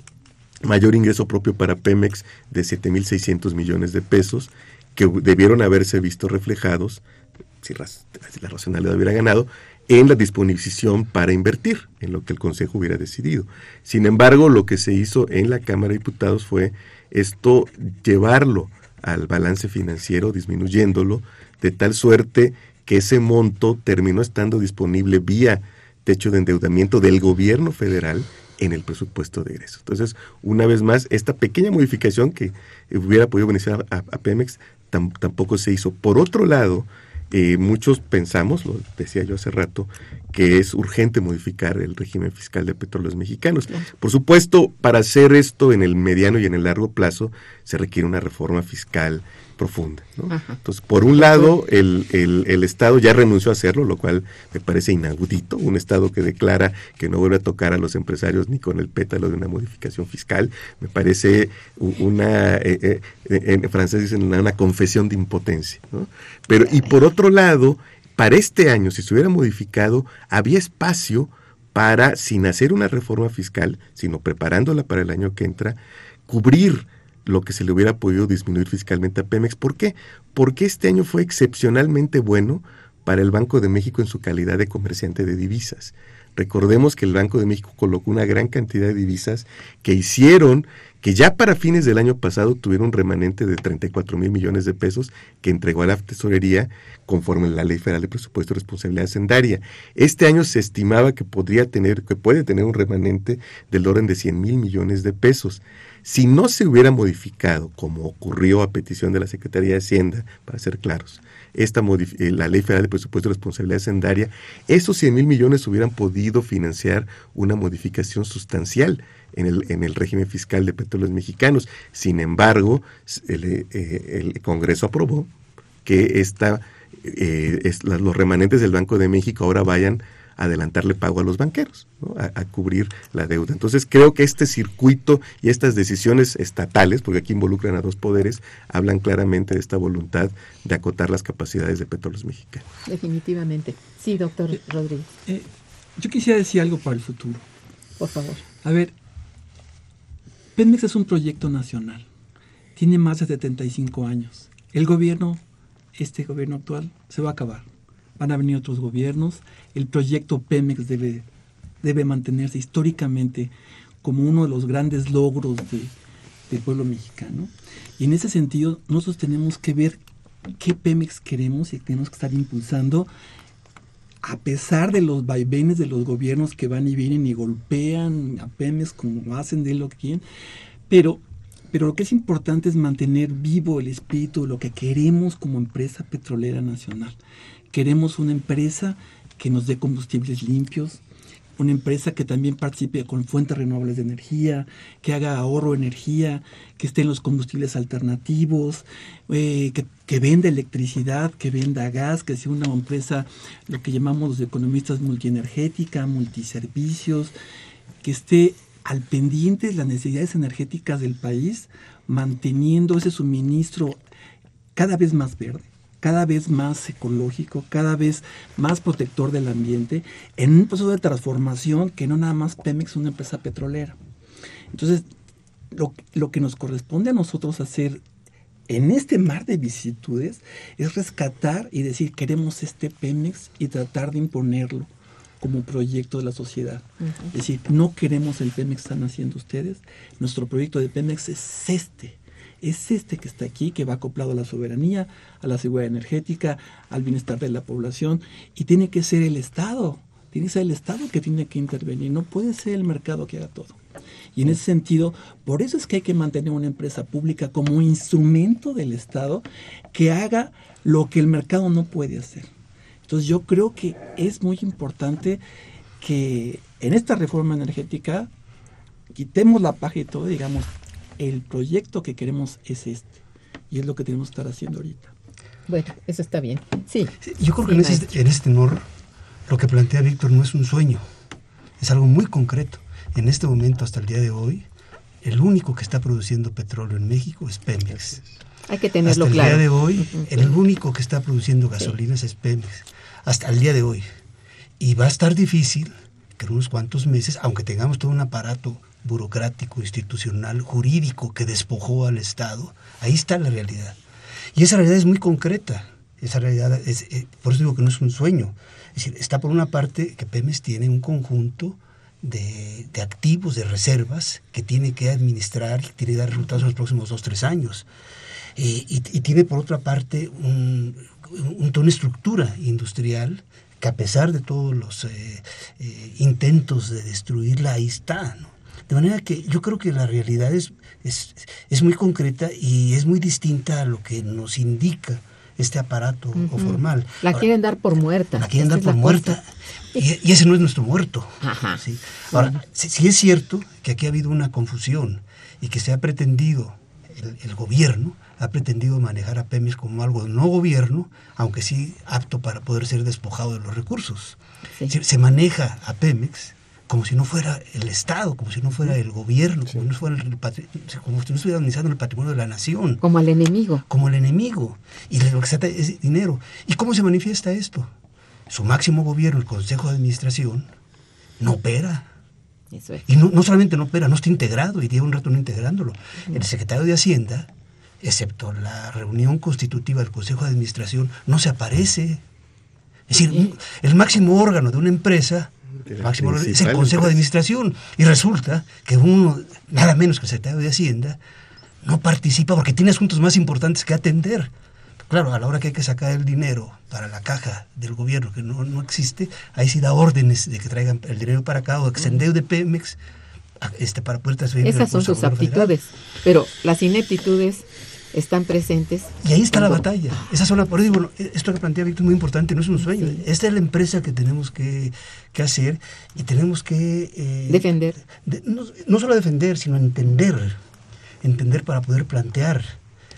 mayor ingreso propio para Pemex de 7.600 millones de pesos, que debieron haberse visto reflejados, si, la racionalidad hubiera ganado, en la disposición para invertir, en lo que el Consejo hubiera decidido. Sin embargo, lo que se hizo en la Cámara de Diputados fue esto llevarlo al balance financiero, disminuyéndolo, de tal suerte que ese monto terminó estando disponible vía techo de endeudamiento del gobierno federal en el presupuesto de egreso. Entonces, una vez más, esta pequeña modificación que hubiera podido beneficiar a Pemex tam, tampoco se hizo. Por otro lado, eh, muchos pensamos, lo decía yo hace rato, que es urgente modificar el régimen fiscal de petróleos mexicanos. Por supuesto, para hacer esto en el mediano y en el largo plazo se requiere una reforma fiscal profunda. ¿no? Entonces, por un lado, el, el, el, Estado ya renunció a hacerlo, lo cual me parece inaudito, un Estado que declara que no vuelve a tocar a los empresarios ni con el pétalo de una modificación fiscal, me parece una, eh, eh, en francés dicen una, confesión de impotencia. ¿no? Pero, y por otro lado, para este año, si se hubiera modificado, había espacio para, sin hacer una reforma fiscal, sino preparándola para el año que entra, cubrir lo que se le hubiera podido disminuir fiscalmente a Pemex. ¿Por qué? Porque este año fue excepcionalmente bueno para el Banco de México en su calidad de comerciante de divisas. Recordemos que el Banco de México colocó una gran cantidad de divisas que hicieron que ya para fines del año pasado tuvieron un remanente de 34 mil millones de pesos que entregó a la tesorería conforme a la Ley Federal de Presupuesto y Responsabilidad Hacendaria. Este año se estimaba que podría tener, que puede tener un remanente del orden de 100 mil millones de pesos. Si no se hubiera modificado, como ocurrió a petición de la Secretaría de Hacienda, para ser claros, esta eh, la Ley Federal de Presupuesto y Responsabilidad Hacendaria, esos 100 mil millones hubieran podido financiar una modificación sustancial en el, en el régimen fiscal de petróleos mexicanos. Sin embargo, el, eh, el Congreso aprobó que esta, eh, los remanentes del Banco de México ahora vayan adelantarle pago a los banqueros, ¿no? a, a, cubrir la deuda. Entonces creo que este circuito y estas decisiones estatales, porque aquí involucran a dos poderes, hablan claramente de esta voluntad de acotar las capacidades de petróleos mexicanos. Definitivamente. Sí, doctor eh, Rodríguez. Eh, yo quisiera decir algo para el futuro. Por favor. A ver, Pemex es un proyecto nacional. Tiene más de 75 años. El gobierno, este gobierno actual, se va a acabar. Van a venir otros gobiernos. El proyecto Pemex debe, debe mantenerse históricamente como uno de los grandes logros de, del pueblo mexicano. Y en ese sentido, nosotros tenemos que ver qué Pemex queremos y tenemos que estar impulsando a pesar de los vaivenes de los gobiernos que van y vienen y golpean a Pemex como hacen de lo que quieren, pero, pero lo que es importante es mantener vivo el espíritu de lo que queremos como empresa petrolera nacional. Queremos una empresa que nos dé combustibles limpios, una empresa que también participe con fuentes renovables de energía, que haga ahorro de energía, que esté en los combustibles alternativos, eh, que, que, venda electricidad, que venda gas, que sea una empresa, lo que llamamos los economistas multienergética, multiservicios, que esté al pendiente de las necesidades energéticas del país, manteniendo ese suministro cada vez más verde cada vez más ecológico, cada vez más protector del ambiente, en un proceso de transformación que no nada más Pemex es una empresa petrolera. Entonces, lo, lo que nos corresponde a nosotros hacer en este mar de vicisitudes es rescatar y decir queremos este Pemex y tratar de imponerlo como proyecto de la sociedad. Uh -huh. Es decir, no queremos el Pemex que están haciendo ustedes, nuestro proyecto de Pemex es este es este que está aquí, que va acoplado a la soberanía, a la seguridad energética, al bienestar de la población, y tiene que ser el Estado, tiene que ser el Estado que tiene que intervenir, no puede ser el mercado que haga todo. Y en ese sentido, por eso es que hay que mantener una empresa pública como instrumento del Estado que haga lo que el mercado no puede hacer. Entonces yo creo que es muy importante que en esta reforma energética quitemos la paja y todo, digamos, el proyecto que queremos es este. Y es lo que tenemos que estar haciendo ahorita. Bueno, eso está bien. Sí. Yo creo que en, ese, en, este tenor lo que plantea Víctor no es un sueño, es algo muy concreto. En este momento, hasta el día de hoy, el único que está produciendo petróleo en México es Pemex. Hay que tenerlo hasta claro. el día de hoy, uh -huh. el único que está produciendo gasolinas sí. es Pemex. Hasta el día de hoy. Y va a estar difícil que en unos cuantos meses, aunque tengamos todo un aparato burocrático, institucional, jurídico que despojó al Estado, ahí está la realidad. Y esa realidad es muy concreta. Esa realidad es, eh, por eso digo que no es un sueño. Es decir, está por una parte que Pemex tiene un conjunto de, activos, de reservas, que tiene que administrar tiene que dar resultados en los próximos dos, tres años. Eh, y, tiene por otra parte un, un, una estructura industrial que a pesar de todos los eh, intentos de destruirla, ahí está. ¿no? De manera que yo creo que la realidad es, es, es, muy concreta y es muy distinta a lo que nos indica este aparato uh -huh. formal. La Ahora, quieren dar por muerta. La quieren dar por muerta. Y, y, ese no es nuestro muerto. Ajá. ¿sí? Ahora, bueno. sí, es cierto que aquí ha habido una confusión y que se ha pretendido, el, el gobierno ha pretendido manejar a Pemex como algo de no gobierno, aunque sí apto para poder ser despojado de los recursos. Sí. Se, se maneja a Pemex como si no fuera el Estado, como si no fuera el gobierno, sí. como, no fuera el como si no estuviera administrando el patrimonio de la nación. Como el enemigo. Como el enemigo. Y lo que se trata es dinero. ¿Y cómo se manifiesta esto? Su máximo gobierno, el Consejo de Administración, no opera. Eso es. Y no, no, solamente no opera, no está integrado, y lleva un rato no integrándolo. El secretario de Hacienda, excepto la reunión constitutiva del Consejo de Administración, no se aparece. Es decir, el máximo órgano de una empresa máximo es el Consejo de Administración. Y resulta que uno, nada menos que el secretario de Hacienda, no participa porque tiene asuntos más importantes que atender. Claro, a la hora que hay que sacar el dinero para la caja del gobierno, que no, no existe, ahí sí da órdenes de que traigan el dinero para acá o que se endeude Pemex este, para poder transferir. Esas son sus aptitudes, federal. pero las ineptitudes están presentes. Y ahí está cuando... la batalla. Esa son la, por eso digo, esto que plantea Víctor es muy importante, no es un sueño. Sí. Esta es la empresa que tenemos que, que hacer y tenemos que... Eh, defender. De, no, no, solo defender, sino entender. Entender para poder plantear.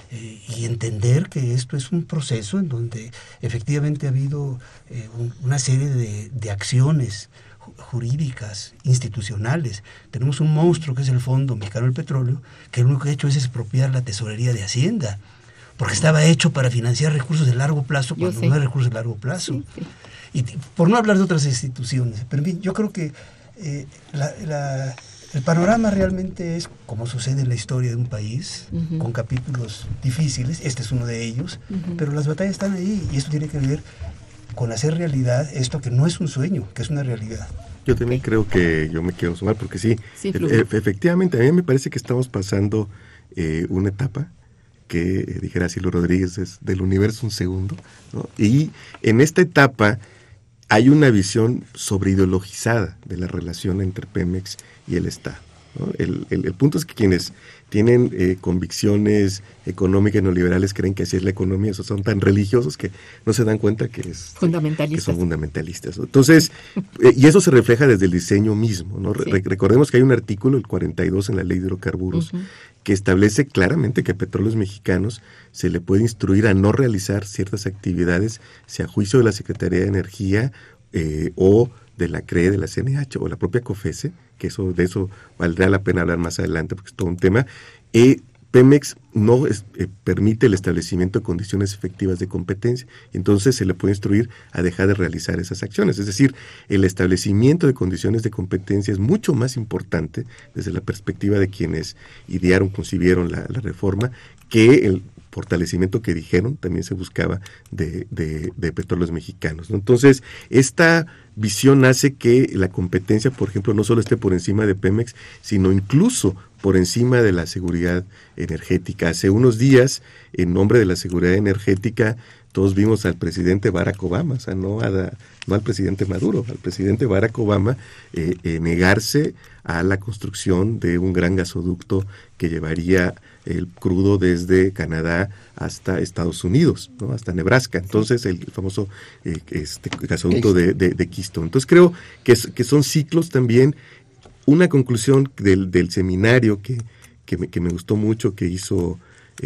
Eh, y entender que esto es un proceso en donde efectivamente ha habido eh, un, una serie de, de acciones jurídicas, institucionales. Tenemos un monstruo que es el Fondo Mexicano del Petróleo, que lo único que ha hecho es expropiar la tesorería de Hacienda, porque estaba hecho para financiar recursos de largo plazo cuando no hay recursos de largo plazo. Sí, sí. Y por no hablar de otras instituciones. Pero en fin, yo creo que eh, la, la, el panorama realmente es como sucede en la historia de un país, uh -huh. con capítulos difíciles, este es uno de ellos, uh -huh. pero las batallas están ahí y esto tiene que ver con hacer realidad esto que no es un sueño, que es una realidad. Yo también creo que yo me quiero sumar porque sí, sí e efectivamente, a mí me parece que estamos pasando eh, una etapa que eh, dijera Silvio Rodríguez es del universo un segundo. ¿no? Y en esta etapa hay una visión sobreideologizada de la relación entre Pemex y el Estado. ¿no? El, el- el punto es que quienes tienen eh, convicciones económicas neoliberales creen que así es la economía, esos son tan religiosos que no se dan cuenta que es que Fundamentalistas. son fundamentalistas. Entonces, eh, y eso se refleja desde el diseño mismo. ¿no? Re- recordemos que hay un artículo, el 42 en la ley de hidrocarburos, que establece claramente que a petróleos mexicanos se le puede instruir a no realizar ciertas actividades, sea a juicio de la Secretaría de Energía eh, o de la CRE, de la CNH o la propia COFESE, que eso de eso valdrá la pena hablar más adelante porque es todo un tema. Eh, Pemex no eh, permite el establecimiento de condiciones efectivas de competencia, entonces se le puede instruir a dejar de realizar esas acciones. Es decir, el establecimiento de condiciones de competencia es mucho más importante desde la perspectiva de quienes idearon, concibieron la reforma, que el fortalecimiento que dijeron también se buscaba de, de- de petróleos mexicanos. ¿no? Entonces, esta visión hace que la competencia, por ejemplo, no solo esté por encima de Pemex, sino incluso por encima de la seguridad energética. Hace unos días, en nombre de la seguridad energética, todos vimos al presidente Barack Obama, o sea, no, a al presidente Maduro, al presidente Barack Obama eh, eh, negarse a la construcción de un gran gasoducto que llevaría el crudo desde Canadá hasta Estados Unidos, hasta Nebraska. Entonces, el famoso eh, este gasoducto de, de, Keystone. Entonces, creo que, son ciclos también. Una conclusión del, seminario que, me, gustó mucho que hizo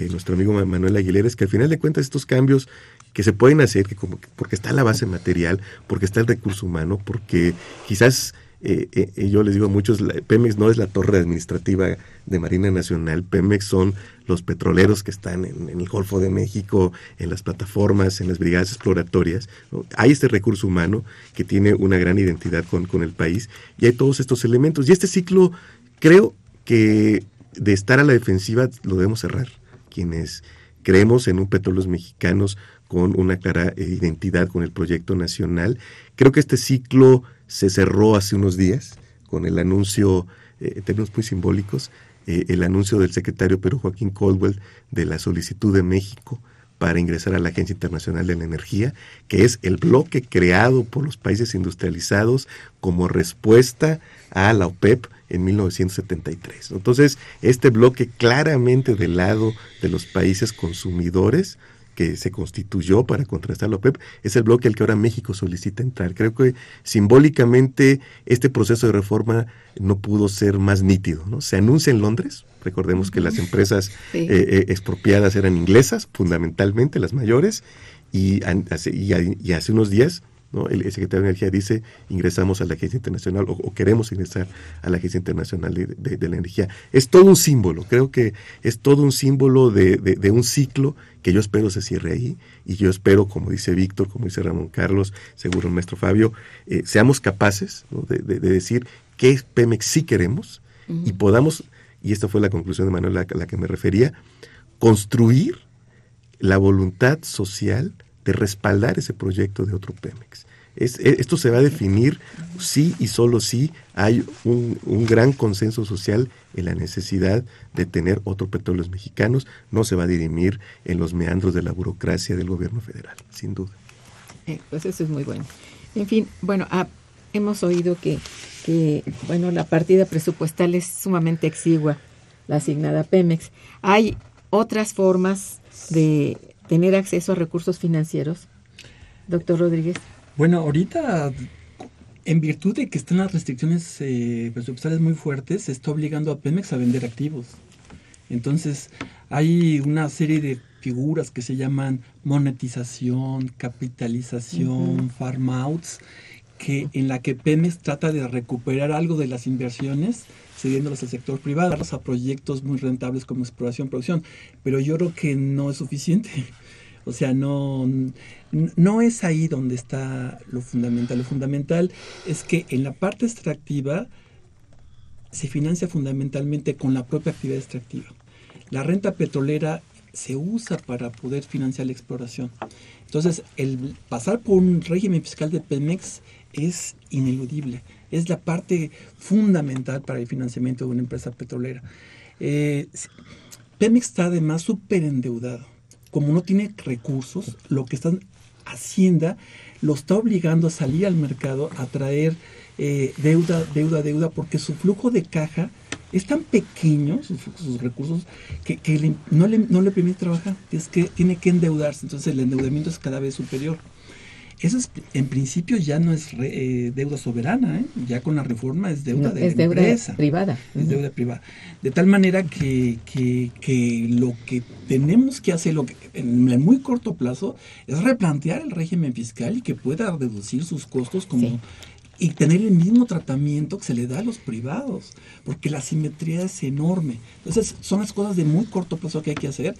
nuestro amigo Ma- Manuel Aguilera es que al final de cuentas estos cambios que se pueden hacer, que como que- porque está la base material, porque está el recurso humano, porque quizás eh, eh, eh, yo les digo a muchos, Pemex no es la torre administrativa de Marina Nacional, Pemex son los petroleros que están en, el Golfo de México, en las plataformas, en las brigadas exploratorias. Hay este recurso humano que tiene una gran identidad con, con el país y hay todos estos elementos. Y este ciclo creo que de estar a la defensiva lo debemos cerrar. Quienes creemos en un petróleos mexicanos con una clara eh, identidad con el proyecto nacional. Creo que este ciclo se cerró hace unos días con el anuncio, eh, en términos muy simbólicos, eh, el anuncio del secretario Perú Joaquín Caldwell de la solicitud de México para ingresar a la Agencia Internacional de la Energía, que es el bloque creado por los países industrializados como respuesta a la OPEP en 1973. Entonces, este bloque claramente del lado de los países consumidores que se constituyó para contrastar la OPEP es el bloque al que ahora México solicita entrar. Creo que simbólicamente este proceso de reforma no pudo ser más nítido. ¿no? Se anuncia en Londres, recordemos que las empresas Sí. eh, eh, expropiadas eran inglesas, fundamentalmente las mayores, y hace unos días ¿no? el, el secretario de Energía dice ingresamos a la Agencia Internacional o, o queremos ingresar a la Agencia Internacional de, de- de la Energía. Es todo un símbolo, creo que es todo un símbolo de, de- un ciclo que yo espero se cierre ahí y yo espero, como dice Víctor, como dice Ramón Carlos, seguro el maestro Fabio, eh, seamos capaces ¿no? de, de- de decir qué Pemex sí queremos y podamos, y esta fue la conclusión de Manuel a la- a la que me refería, construir la voluntad social de respaldar ese proyecto de otro Pemex. Es- e- esto se va a definir si y solo si hay un, un gran consenso social en la necesidad de tener otro petróleos mexicanos. No se va a dirimir en los meandros de la burocracia del gobierno federal, sin duda. Eh, pues eso es muy bueno. En fin, bueno, ah, hemos oído que, que, bueno, la partida presupuestal es sumamente exigua, la asignada a Pemex. ¿Hay otras formas de tener acceso a recursos financieros, doctor Rodríguez? Bueno, ahorita, en virtud de que están las restricciones eh, presupuestales muy fuertes, se está obligando a Pemex a vender activos. Entonces, hay una serie de figuras que se llaman monetización, capitalización, farm outs, que, en la que Pemex trata de recuperar algo de las inversiones cediéndolas al sector privado, a proyectos muy rentables como exploración, producción. Pero yo creo que no es suficiente. O sea, no, no es ahí donde está lo fundamental. Lo fundamental es que en la parte extractiva se financia fundamentalmente con la propia actividad extractiva. La renta petrolera se usa para poder financiar la exploración. Entonces, el pasar por un régimen fiscal de Pemex es ineludible. Es la parte fundamental para el financiamiento de una empresa petrolera. Eh, Pemex está además súper endeudado. Como no tiene recursos, lo que está Hacienda lo está obligando a salir al mercado a traer eh, deuda, deuda, deuda, porque su flujo de caja es tan pequeño, sus, sus recursos, que, que no, le, no le permite trabajar. Es que tiene que endeudarse, entonces el endeudamiento es cada vez superior. Eso es, en principio ya no es re- eh, deuda soberana, ¿eh? ya con la reforma es deuda No, de es la deuda empresa. privada. Es deuda privada. De tal manera que, que, que lo que tenemos que hacer lo que, en el muy corto plazo es replantear el régimen fiscal y que pueda reducir sus costos como, Sí. y tener el mismo tratamiento que se le da a los privados, porque la simetría es enorme. Entonces, son las cosas de muy corto plazo que hay que hacer.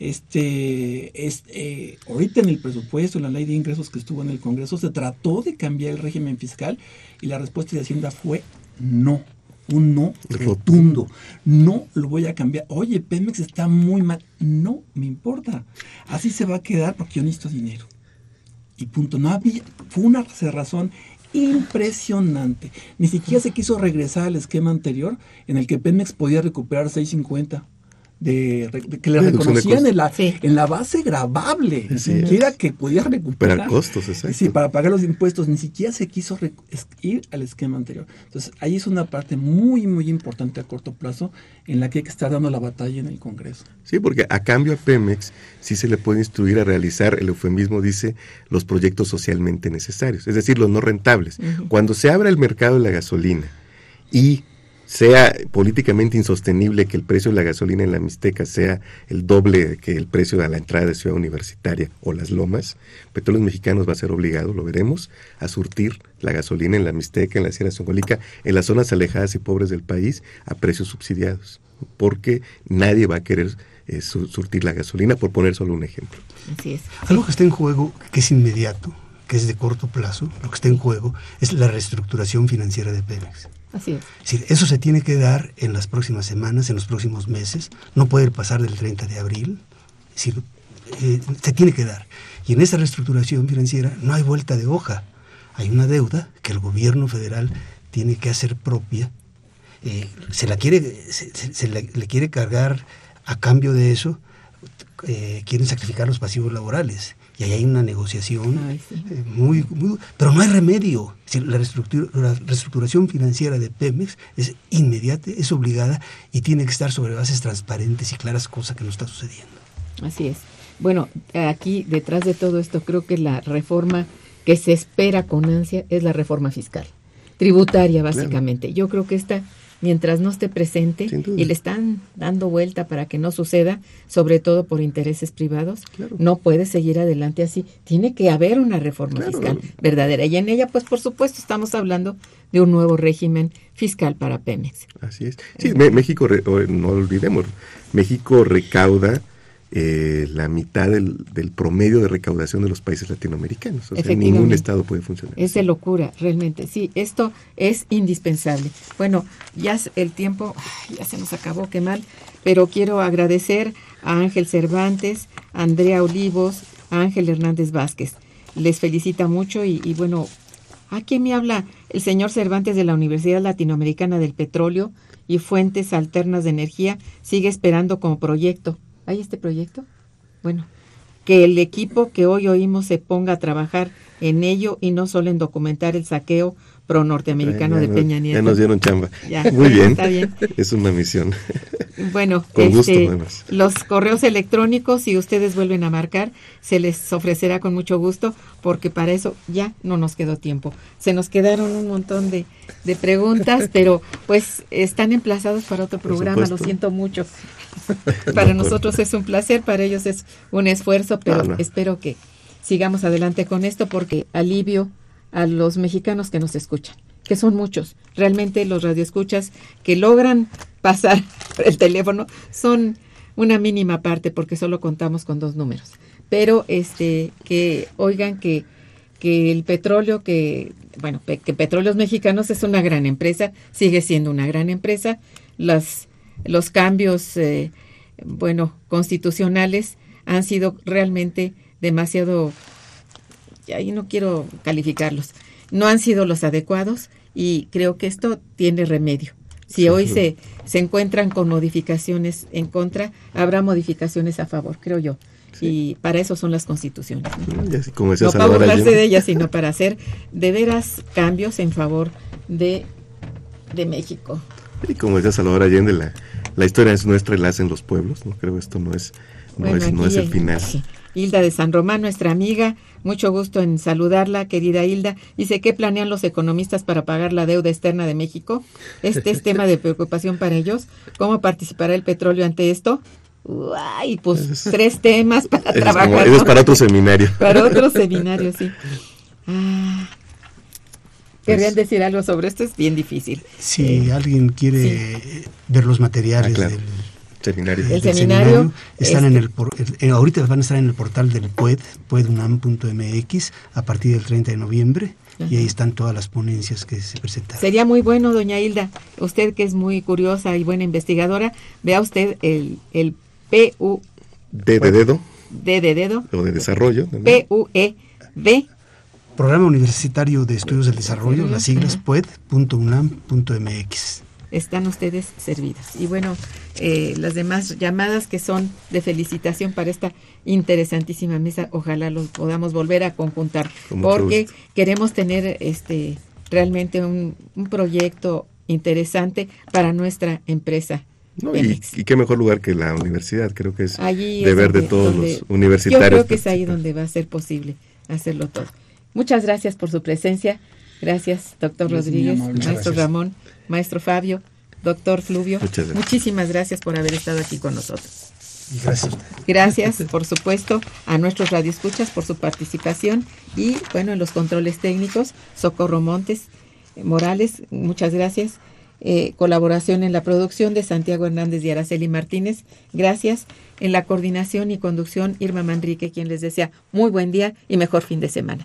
Este, es, eh, ahorita en el presupuesto, en la ley de ingresos que estuvo en el Congreso, se trató de cambiar el régimen fiscal y la respuesta de Hacienda fue no. Un no rotundo. No lo voy a cambiar. Oye, Pemex está muy mal. No me importa. Así se va a quedar porque yo necesito dinero y punto. No había, fue una cerrazón impresionante. Ni siquiera se quiso regresar al esquema anterior en el que Pemex podía recuperar 650. De, de que le reconocían en la, Sí. en la base grabable, ni siquiera que podía recuperar. Para costos, exacto. Sí, para pagar los impuestos, ni siquiera se quiso ir al esquema anterior. Entonces, ahí es una parte muy, muy importante a corto plazo en la que hay que estar dando la batalla en el Congreso. Sí, porque a cambio a Pemex sí se le puede instruir a realizar, el eufemismo dice, los proyectos socialmente necesarios, es decir, los no rentables. Cuando se abra el mercado de la gasolina y sea políticamente insostenible que el precio de la gasolina en la Mixteca sea el doble que el precio de la entrada de Ciudad Universitaria o Las Lomas, Petróleos Mexicanos va a ser obligado, lo veremos, a surtir la gasolina en la Mixteca, en la Sierra Songolica, en las zonas alejadas y pobres del país a precios subsidiados, porque nadie va a querer eh, su- surtir la gasolina, por poner solo un ejemplo. Así es. Algo que está en juego, que es inmediato, que es de corto plazo, lo que está en juego es la reestructuración financiera de Pemex. Así es. Eso se tiene que dar en las próximas semanas, en los próximos meses, no puede pasar del 30 de abril, es eh, se tiene que dar. Y en esa reestructuración financiera no hay vuelta de hoja, hay una deuda que el gobierno federal tiene que hacer propia, eh, se la quiere, se le, le quiere cargar a cambio de eso, eh, quieren sacrificar los pasivos laborales. Y ahí hay una negociación Ay, sí. eh, muy, muy- Pero no hay remedio. La, reestructura- la reestructuración financiera de Pemex es inmediata, es obligada y tiene que estar sobre bases transparentes y claras, cosa que no está sucediendo. Así es. Bueno, aquí detrás de todo esto creo que la reforma que se espera con ansia es la reforma fiscal, tributaria básicamente. Yo creo que esta, mientras no esté presente y le están dando vuelta para que no suceda, sobre todo por intereses privados, Claro. no puede seguir adelante así. Tiene que haber una reforma Claro. fiscal verdadera y en ella, pues por supuesto, estamos hablando de un nuevo régimen fiscal para Pemex. Así es. Sí, Me- México, no olvidemos, México recauda eh, la mitad del, del promedio de recaudación de los países latinoamericanos. O sea, ningún estado puede funcionar. Es de locura, realmente. Sí, esto es indispensable. Bueno, ya el tiempo ya se nos acabó, qué mal, pero quiero agradecer a Ángel Cervantes, a Andrea Olivos, a Ángel Hernández Vázquez. Les felicita mucho y, y bueno, ¿a quién me habla? El señor Cervantes de la Universidad Latinoamericana del Petróleo y Fuentes Alternas de Energía sigue esperando como proyecto. ¿Hay este proyecto? Bueno, que el equipo que hoy oímos se ponga a trabajar en ello y no solo en documentar el saqueo pro norteamericano Ya de Peña Nieto. Ya nos dieron chamba. Ya, Muy bien. está bien. Es una misión. Bueno, Con este, los correos electrónicos, si ustedes vuelven a marcar, se les ofrecerá con mucho gusto, porque para eso ya no nos quedó tiempo. Se nos quedaron un montón de, de preguntas, pero pues están emplazados para otro programa, lo siento mucho. Para No, nosotros es un placer, para ellos es un esfuerzo, pero No, no. espero que sigamos adelante con esto porque alivio a los mexicanos que nos escuchan, que son muchos. Realmente los radioescuchas que logran pasar el teléfono son una mínima parte porque solo contamos con dos números. Pero este que oigan que que el petróleo que bueno, que Petróleos Mexicanos es una gran empresa, sigue siendo una gran empresa. Las los cambios eh, bueno, constitucionales han sido realmente demasiado y ahí no quiero calificarlos, no han sido los adecuados y creo que esto tiene remedio. Si hoy se, se encuentran con modificaciones en contra, habrá modificaciones a favor, creo yo. Y para eso son las constituciones. ¿no? Como para burlarse de ellas, sino para hacer de veras cambios en favor de, de México. Y como decía Salvador Allende, la, la historia es nuestra y la hacen los pueblos. No creo esto no es, no Bueno, es, no es el final. Hilda de San Román, nuestra amiga, mucho gusto en saludarla, querida Hilda. Dice, ¿qué planean los economistas para pagar la deuda externa de México? Este es tema de preocupación para ellos. ¿Cómo participará el petróleo ante esto? Uy, pues tres temas para es, trabajar. como- es para otro seminario. Para otro seminario, sí. Ah, ¿Querrían Pues- decir algo sobre esto? Es bien difícil. Si alguien quiere eh, ver los materiales Ah, claro. del, Seminario. El del seminario, están este- en el, por- eh, ahorita van a estar en el portal del PUED, puedunam.mx a partir del 30 de noviembre y ahí están todas las ponencias que se presentaron. Sería muy bueno, doña Hilda, usted que es muy curiosa y buena investigadora, vea usted el, el PU D de dedo D de dedo, o de desarrollo. ¿no? PUEB, Programa Universitario de Estudios del Desarrollo, las siglas Ajá. pued.unam.mx. están ustedes servidos. Y bueno, eh, las demás llamadas que son de felicitación para esta interesantísima mesa, ojalá los podamos volver a conjuntar, porque queremos tener este realmente un, un proyecto interesante para nuestra empresa. No, y, qué mejor lugar que la universidad, creo que es Allí es deber de todos donde- los universitarios. Yo creo que es ahí donde va a ser posible hacerlo todo. Muchas gracias por su presencia. Gracias, doctor Gracias, Rodríguez, maestro Gracias. Ramón, maestro Fabio, doctor Fluvio. Muchas gracias. Muchísimas gracias por haber estado aquí con nosotros. Gracias. Gracias, por supuesto, a nuestros radioescuchas por su participación y, bueno, en los controles técnicos, Socorro Montes eh, Morales, muchas gracias. Eh, colaboración en la producción de Santiago Hernández y Araceli Martínez, gracias. En la coordinación y conducción, Irma Manrique, quien les desea muy buen día y mejor fin de semana.